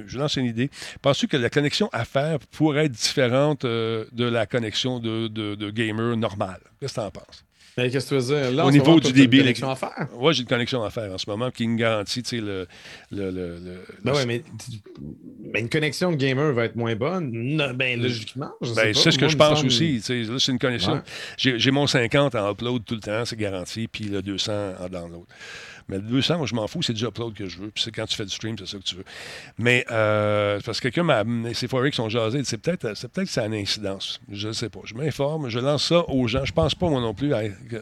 je lance une idée. Penses-tu que la connexion à faire pourrait être différente de la connexion de de, gamer normal. Qu'est-ce que tu en penses? Qu'est-ce que tu veux dire? Au niveau du débit. Une connexion à faire? Oui, j'ai une connexion à faire en ce moment qui me garantit le. le, le, ben oui, mais, une connexion de gamer va être moins bonne. ben, logiquement. Ben, c'est ce que je pense aussi. Là, c'est une connexion. J'ai mon 50 en upload tout le temps, c'est garanti, puis le 200 en download. Mais le 200, moi, je m'en fous, c'est du upload que je veux. Puis c'est quand tu fais du stream, c'est ça que tu veux. Mais euh, parce que quelqu'un m'a amené, ces foirés qui sont jasés, c'est peut-être c'est peut-être que ça a une incidence. Je ne sais pas. Je m'informe, je lance ça aux gens. Je pense pas, moi non plus,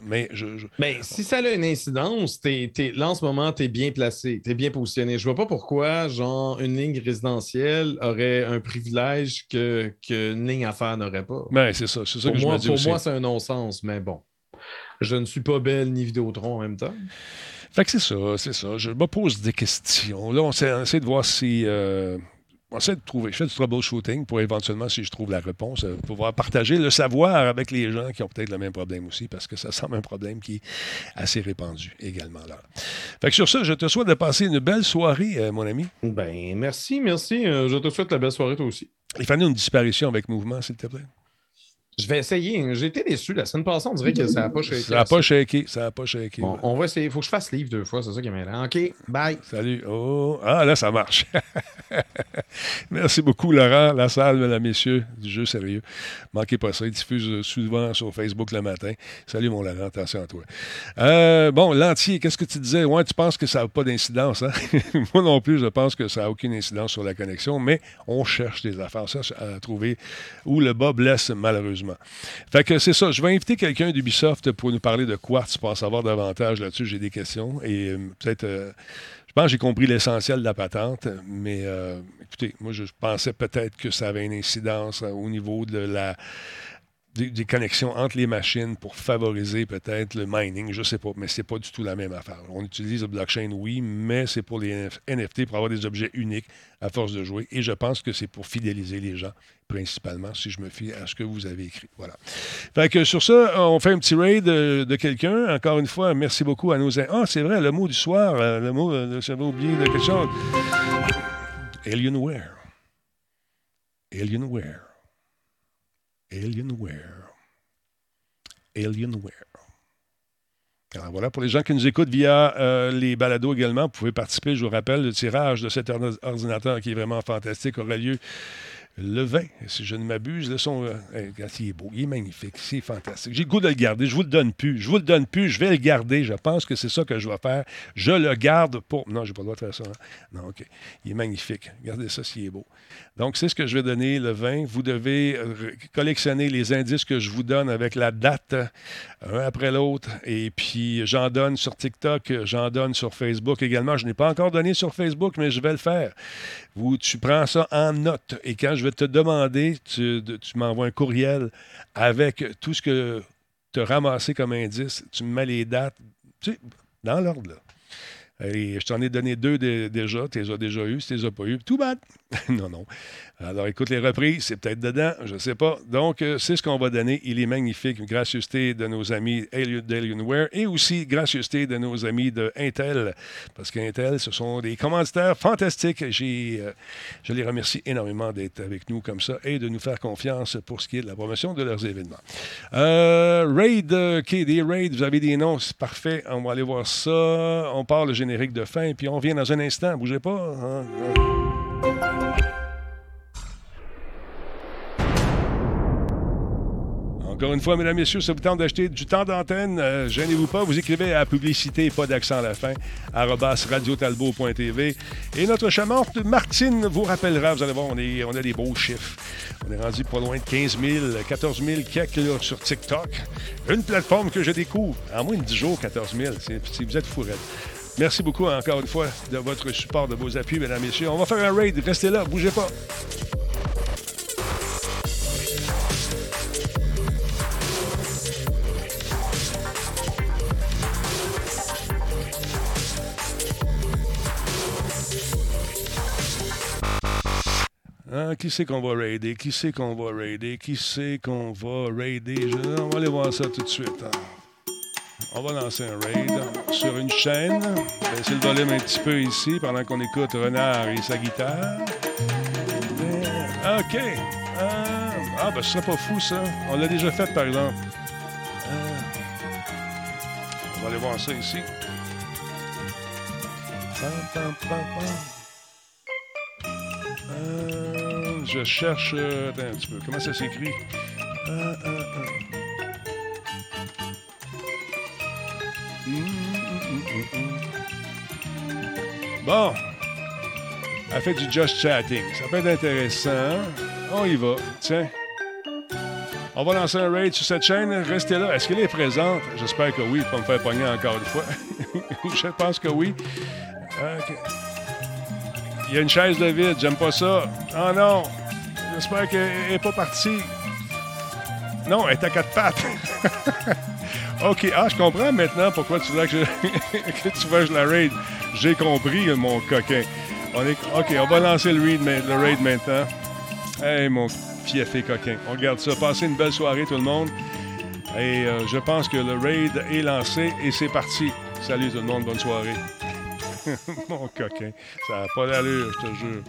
mais je. Mais si ça a une incidence, là, en ce moment, tu es bien placé, tu es bien positionné. Je vois pas pourquoi, genre, une ligne résidentielle aurait un privilège que, qu'une ligne affaires n'aurait pas. Ben, c'est ça. C'est ça pour que moi, je me dis Pour moi, c'est un non-sens, mais bon. Je ne suis pas belle ni Vidéotron en même temps. Fait que c'est ça, c'est ça. Je me pose des questions. Là, on essaie, de voir si. Euh, on essaie de trouver. Je fais du troubleshooting pour éventuellement, si je trouve la réponse, euh, pouvoir partager le savoir avec les gens qui ont peut-être le même problème aussi, parce que ça semble un problème qui est assez répandu également là. Fait que sur ça, je te souhaite de passer une belle soirée, euh, mon ami. Ben, merci, merci. je te souhaite la belle soirée, toi aussi. Il fallait une disparition avec mouvement, s'il te plaît. Je vais essayer. J'ai été déçu. La semaine passée, on dirait que ça n'a pas shaké. Ça n'a pas shaké. Ça n'a pas shaké. On va essayer. Il faut que je fasse livre deux fois. C'est ça qui est. OK. Bye. Salut. Oh. Ah, là, ça marche. Merci beaucoup, Laurent. La salle, mesdames, messieurs, du jeu sérieux. Manquez pas ça. Il diffuse souvent sur Facebook le matin. Salut, mon Laurent. Attention à toi. Euh, bon, l'entier, qu'est-ce que tu disais? Ouais, tu penses que ça n'a pas d'incidence. Hein? Moi non plus, je pense que ça n'a aucune incidence sur la connexion, mais on cherche des affaires ça, à trouver où le bas blesse malheureusement. Fait que c'est ça. Je vais inviter quelqu'un d'Ubisoft pour nous parler de Quartz pour en savoir davantage là-dessus. J'ai des questions et euh, peut-être. Euh, je pense que j'ai compris l'essentiel de la patente, mais euh, écoutez, moi, je pensais peut-être que ça avait une incidence au niveau de la des, connexions entre les machines pour favoriser peut-être le mining, je sais pas, mais ce n'est pas du tout la même affaire. On utilise le blockchain, oui, mais c'est pour les NFT, pour avoir des objets uniques à force de jouer. Et je pense que c'est pour fidéliser les gens, principalement, si je me fie à ce que vous avez écrit. Voilà. Fait que sur ça, on fait un petit raid de, quelqu'un. Encore une fois, merci beaucoup à nos... Ah, c'est vrai, le mot du soir, euh, le mot, euh, j'avais oublié de quelque chose. Alienware. Alienware. Alienware. Alienware. Alors voilà, pour les gens qui nous écoutent via euh, les balados également, vous pouvez participer. Je vous rappelle, le tirage de cet ordinateur qui est vraiment fantastique aura lieu le 20, si je ne m'abuse, le son, euh, il est beau, il est magnifique, c'est fantastique. J'ai le goût de le garder. Je vous le donne plus. Je vous le donne plus. Je vais le garder. Je pense que c'est ça que je vais faire. Je le garde pour. Non, j'ai pas le droit de faire ça. Hein. Non, OK. Il est magnifique. Regardez ça s'il est beau. Donc, c'est ce que je vais donner le 20. Vous devez euh, collectionner les indices que je vous donne avec la date, un après l'autre. Et puis, j'en donne sur TikTok, j'en donne sur Facebook également. Je n'ai pas encore donné sur Facebook, mais je vais le faire. Vous, tu prends ça en note. Et quand je vais te demander, tu, m'envoies un courriel avec tout ce que tu as ramassé comme indice, tu me mets les dates, tu dans l'ordre. Et je t'en ai donné deux déjà, tu les as déjà eu, si tu les as pas eu, tout bad. non, non. Alors, écoute, les reprises, c'est peut-être dedans, je ne sais pas. Donc, euh, c'est ce qu'on va donner. Il est magnifique. Une gracieuseté de nos amis d'Alienware et aussi gracieuseté de nos amis de. Parce qu'Intel, ce sont des commanditaires fantastiques. J'ai, euh, je les remercie énormément d'être avec nous comme ça et de nous faire confiance pour ce qui est de la promotion de leurs événements. Euh, Raid, KD Raid, vous avez des noms, c'est parfait. On va aller voir ça. On part le générique de fin, puis on vient dans un instant. Bougez pas. Hein? Encore une fois, mesdames, messieurs, ça vous tente d'acheter du temps d'antenne, euh, gênez-vous pas, vous écrivez à publicité, pas d'accent à la fin, radiotalbo.tv. Et notre charmante Martine vous rappellera, vous allez voir, on, est, on a des beaux chiffres. On est rendu pas loin de 15 000, 14 000 quelques sur TikTok. Une plateforme que je découvre en moins de 10 jours, 14 000. Si vous êtes fourrés. Merci beaucoup encore une fois de votre support, de vos appuis, mesdames, messieurs. On va faire un raid. Restez là, bougez pas. Hein, qui c'est qu'on va raider? Qui c'est qu'on va raider? Qui c'est qu'on va raider? On va aller voir ça tout de suite. Hein. On va lancer un raid sur une chaîne. Baisser le volume un petit peu ici pendant qu'on écoute Renard et sa guitare. OK. Ah, ah, ben ce serait pas fou, ça. On l'a déjà fait, par exemple. on va aller voir ça ici. Je cherche. Euh, attends un petit peu. Comment ça s'écrit? Bon. Elle fait du just chatting. Ça peut être intéressant. On y va. Tiens. On va lancer un raid sur cette chaîne. Restez là. Est-ce qu'elle est présente? J'espère que oui, pour me faire pogner encore une fois. Je pense que oui. Il y a une chaise de vide. J'aime pas ça. Oh non. J'espère qu'elle n'est pas partie. Non, elle est à quatre pattes. OK. Ah, je comprends maintenant pourquoi tu veux que, je... que tu veux je la raid. J'ai compris, mon coquin. On est... OK, on va lancer le raid, le raid maintenant. Hey, mon fiefé coquin. On regarde ça. Passez une belle soirée, tout le monde. Et euh, je pense que le raid est lancé et c'est parti. Salut tout le monde, bonne soirée. mon coquin. Ça n'a pas d'allure, je te jure.